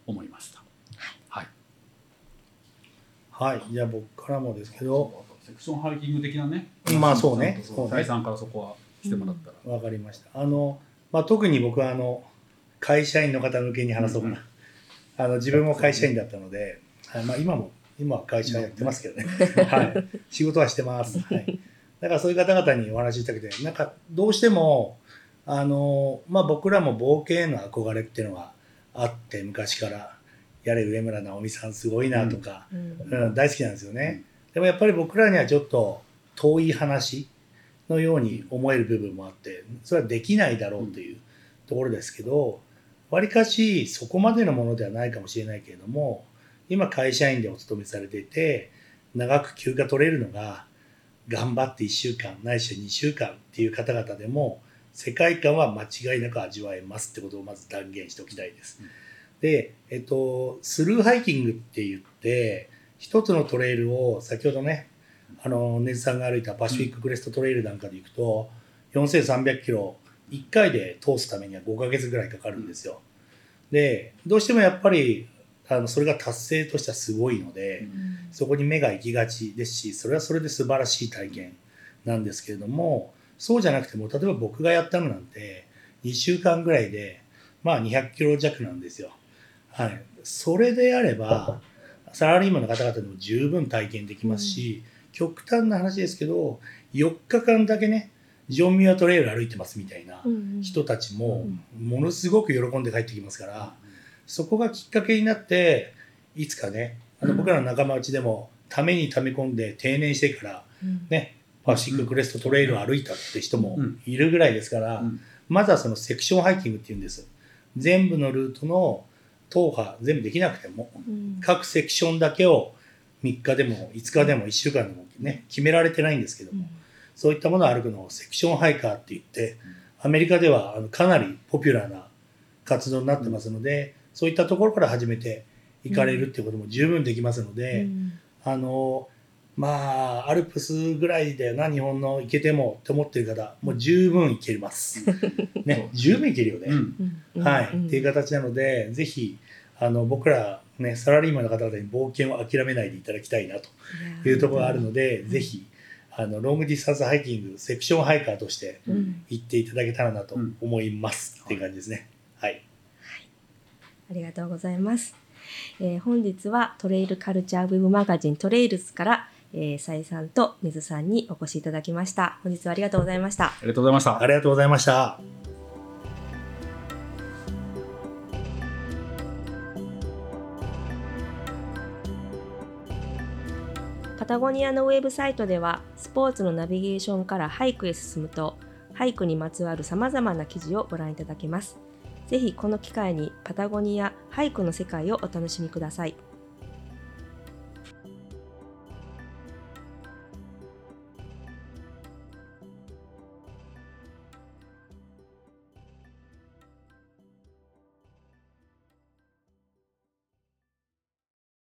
Speaker 3: 思いました。はい。
Speaker 2: はい。じゃあ僕からもですけど、
Speaker 3: セクションハイキング的なね。
Speaker 2: まあそうねそうね
Speaker 3: 第三からそこはしてもらったら。
Speaker 2: わかりました。あの、まあ、特に僕はあの、会社員の方向けに話そうかな。あの、自分も会社員だったので、はいまあ今も、今は会社やってますけどね。はい。仕事はしてます。はい。だからそういう方々にお話ししたくて、なんかどうしても、あの、まあ僕らも冒険への憧れっていうのがあって、昔から、やれ上村直美さんすごいなとか、
Speaker 1: うん
Speaker 2: うん、大好きなんですよね。でもやっぱり僕らにはちょっと遠い話のように思える部分もあって、それはできないだろうというところですけど、わりかしそこまでのものではないかもしれないけれども、今会社員でお勤めされていて、長く休暇取れるのが、頑張って1週間、ないしは2週間っていう方々でも、世界観は間違いなく味わえますってことをまず断言しておきたいです。で、えっと、スルーハイキングって言って、一つのトレイルを先ほどね、あの、根津さんが歩いたパシフィッククレストトレイルなんかで行くと、4300キロ1回で通すためには5ヶ月ぐらいかかるんですよ。で、どうしてもやっぱりあのそれが達成としてはすごいので、
Speaker 3: うん
Speaker 2: そこに目が行きがちですしそれはそれで素晴らしい体験なんですけれどもそうじゃなくても例えば僕がやったのなんて2週間ぐらいでまあ200キロ弱なんですよ。はい、それであればサラリーマンの方々でも十分体験できますし、極端な話ですけど4日間だけねジョンミュアトレイル歩いてますみたいな
Speaker 1: うん
Speaker 2: 人たちもものすごく喜んで帰ってきますから。そこがきっかけになっていつかねあの僕らの仲間内でもために溜め込んで定年してから
Speaker 1: うん。
Speaker 2: ねパシフィッククレストトレイルを歩いたって人も
Speaker 3: うん。
Speaker 2: いるぐらいですから、
Speaker 3: うん。
Speaker 2: まずはそのセクションハイキングっていうんです。全部のルートの踏破全部できなくても
Speaker 1: うん。
Speaker 2: 各セクションだけを3日でも5日でも1週間でもね決められてないんですけども、そういったものを歩くのをセクションハイカーって言って、アメリカではあのかなりポピュラーな活動になってますので、そういったところから始めていかれるっていうことも十分できますので、
Speaker 1: うん。
Speaker 2: あのまあアルプスぐらいだよな日本の行けてもって思ってる方もう十分行けます。ね十分行けるよね。
Speaker 3: うん。
Speaker 1: うん。
Speaker 2: はい、
Speaker 1: うん。
Speaker 2: っていう形なのでぜひあの僕ら、ね、サラリーマンの方々に冒険を諦めないでいただきたいなというところがあるので、ぜひあのロングディスタンスハイキングセクションハイカーとして
Speaker 1: うん
Speaker 2: 行っていただけたらなと
Speaker 3: うん
Speaker 2: 思います、っていう感じですね。はい、
Speaker 1: ありがとうございます。えー本日はトレイルカルチャーウェブマガジントレイルズから、えー、サイさんと根津さんにお越しいただきました。本日はありがとうございました。
Speaker 3: ありがとうございました
Speaker 2: ありがとうございました。
Speaker 1: タゴニアのウェブサイトではスポーツのナビゲーションから俳句へ進むと俳句にまつわるさまざまな記事をご覧いただけます。ぜひこの機会にパタゴニア俳句の世界をお楽しみください。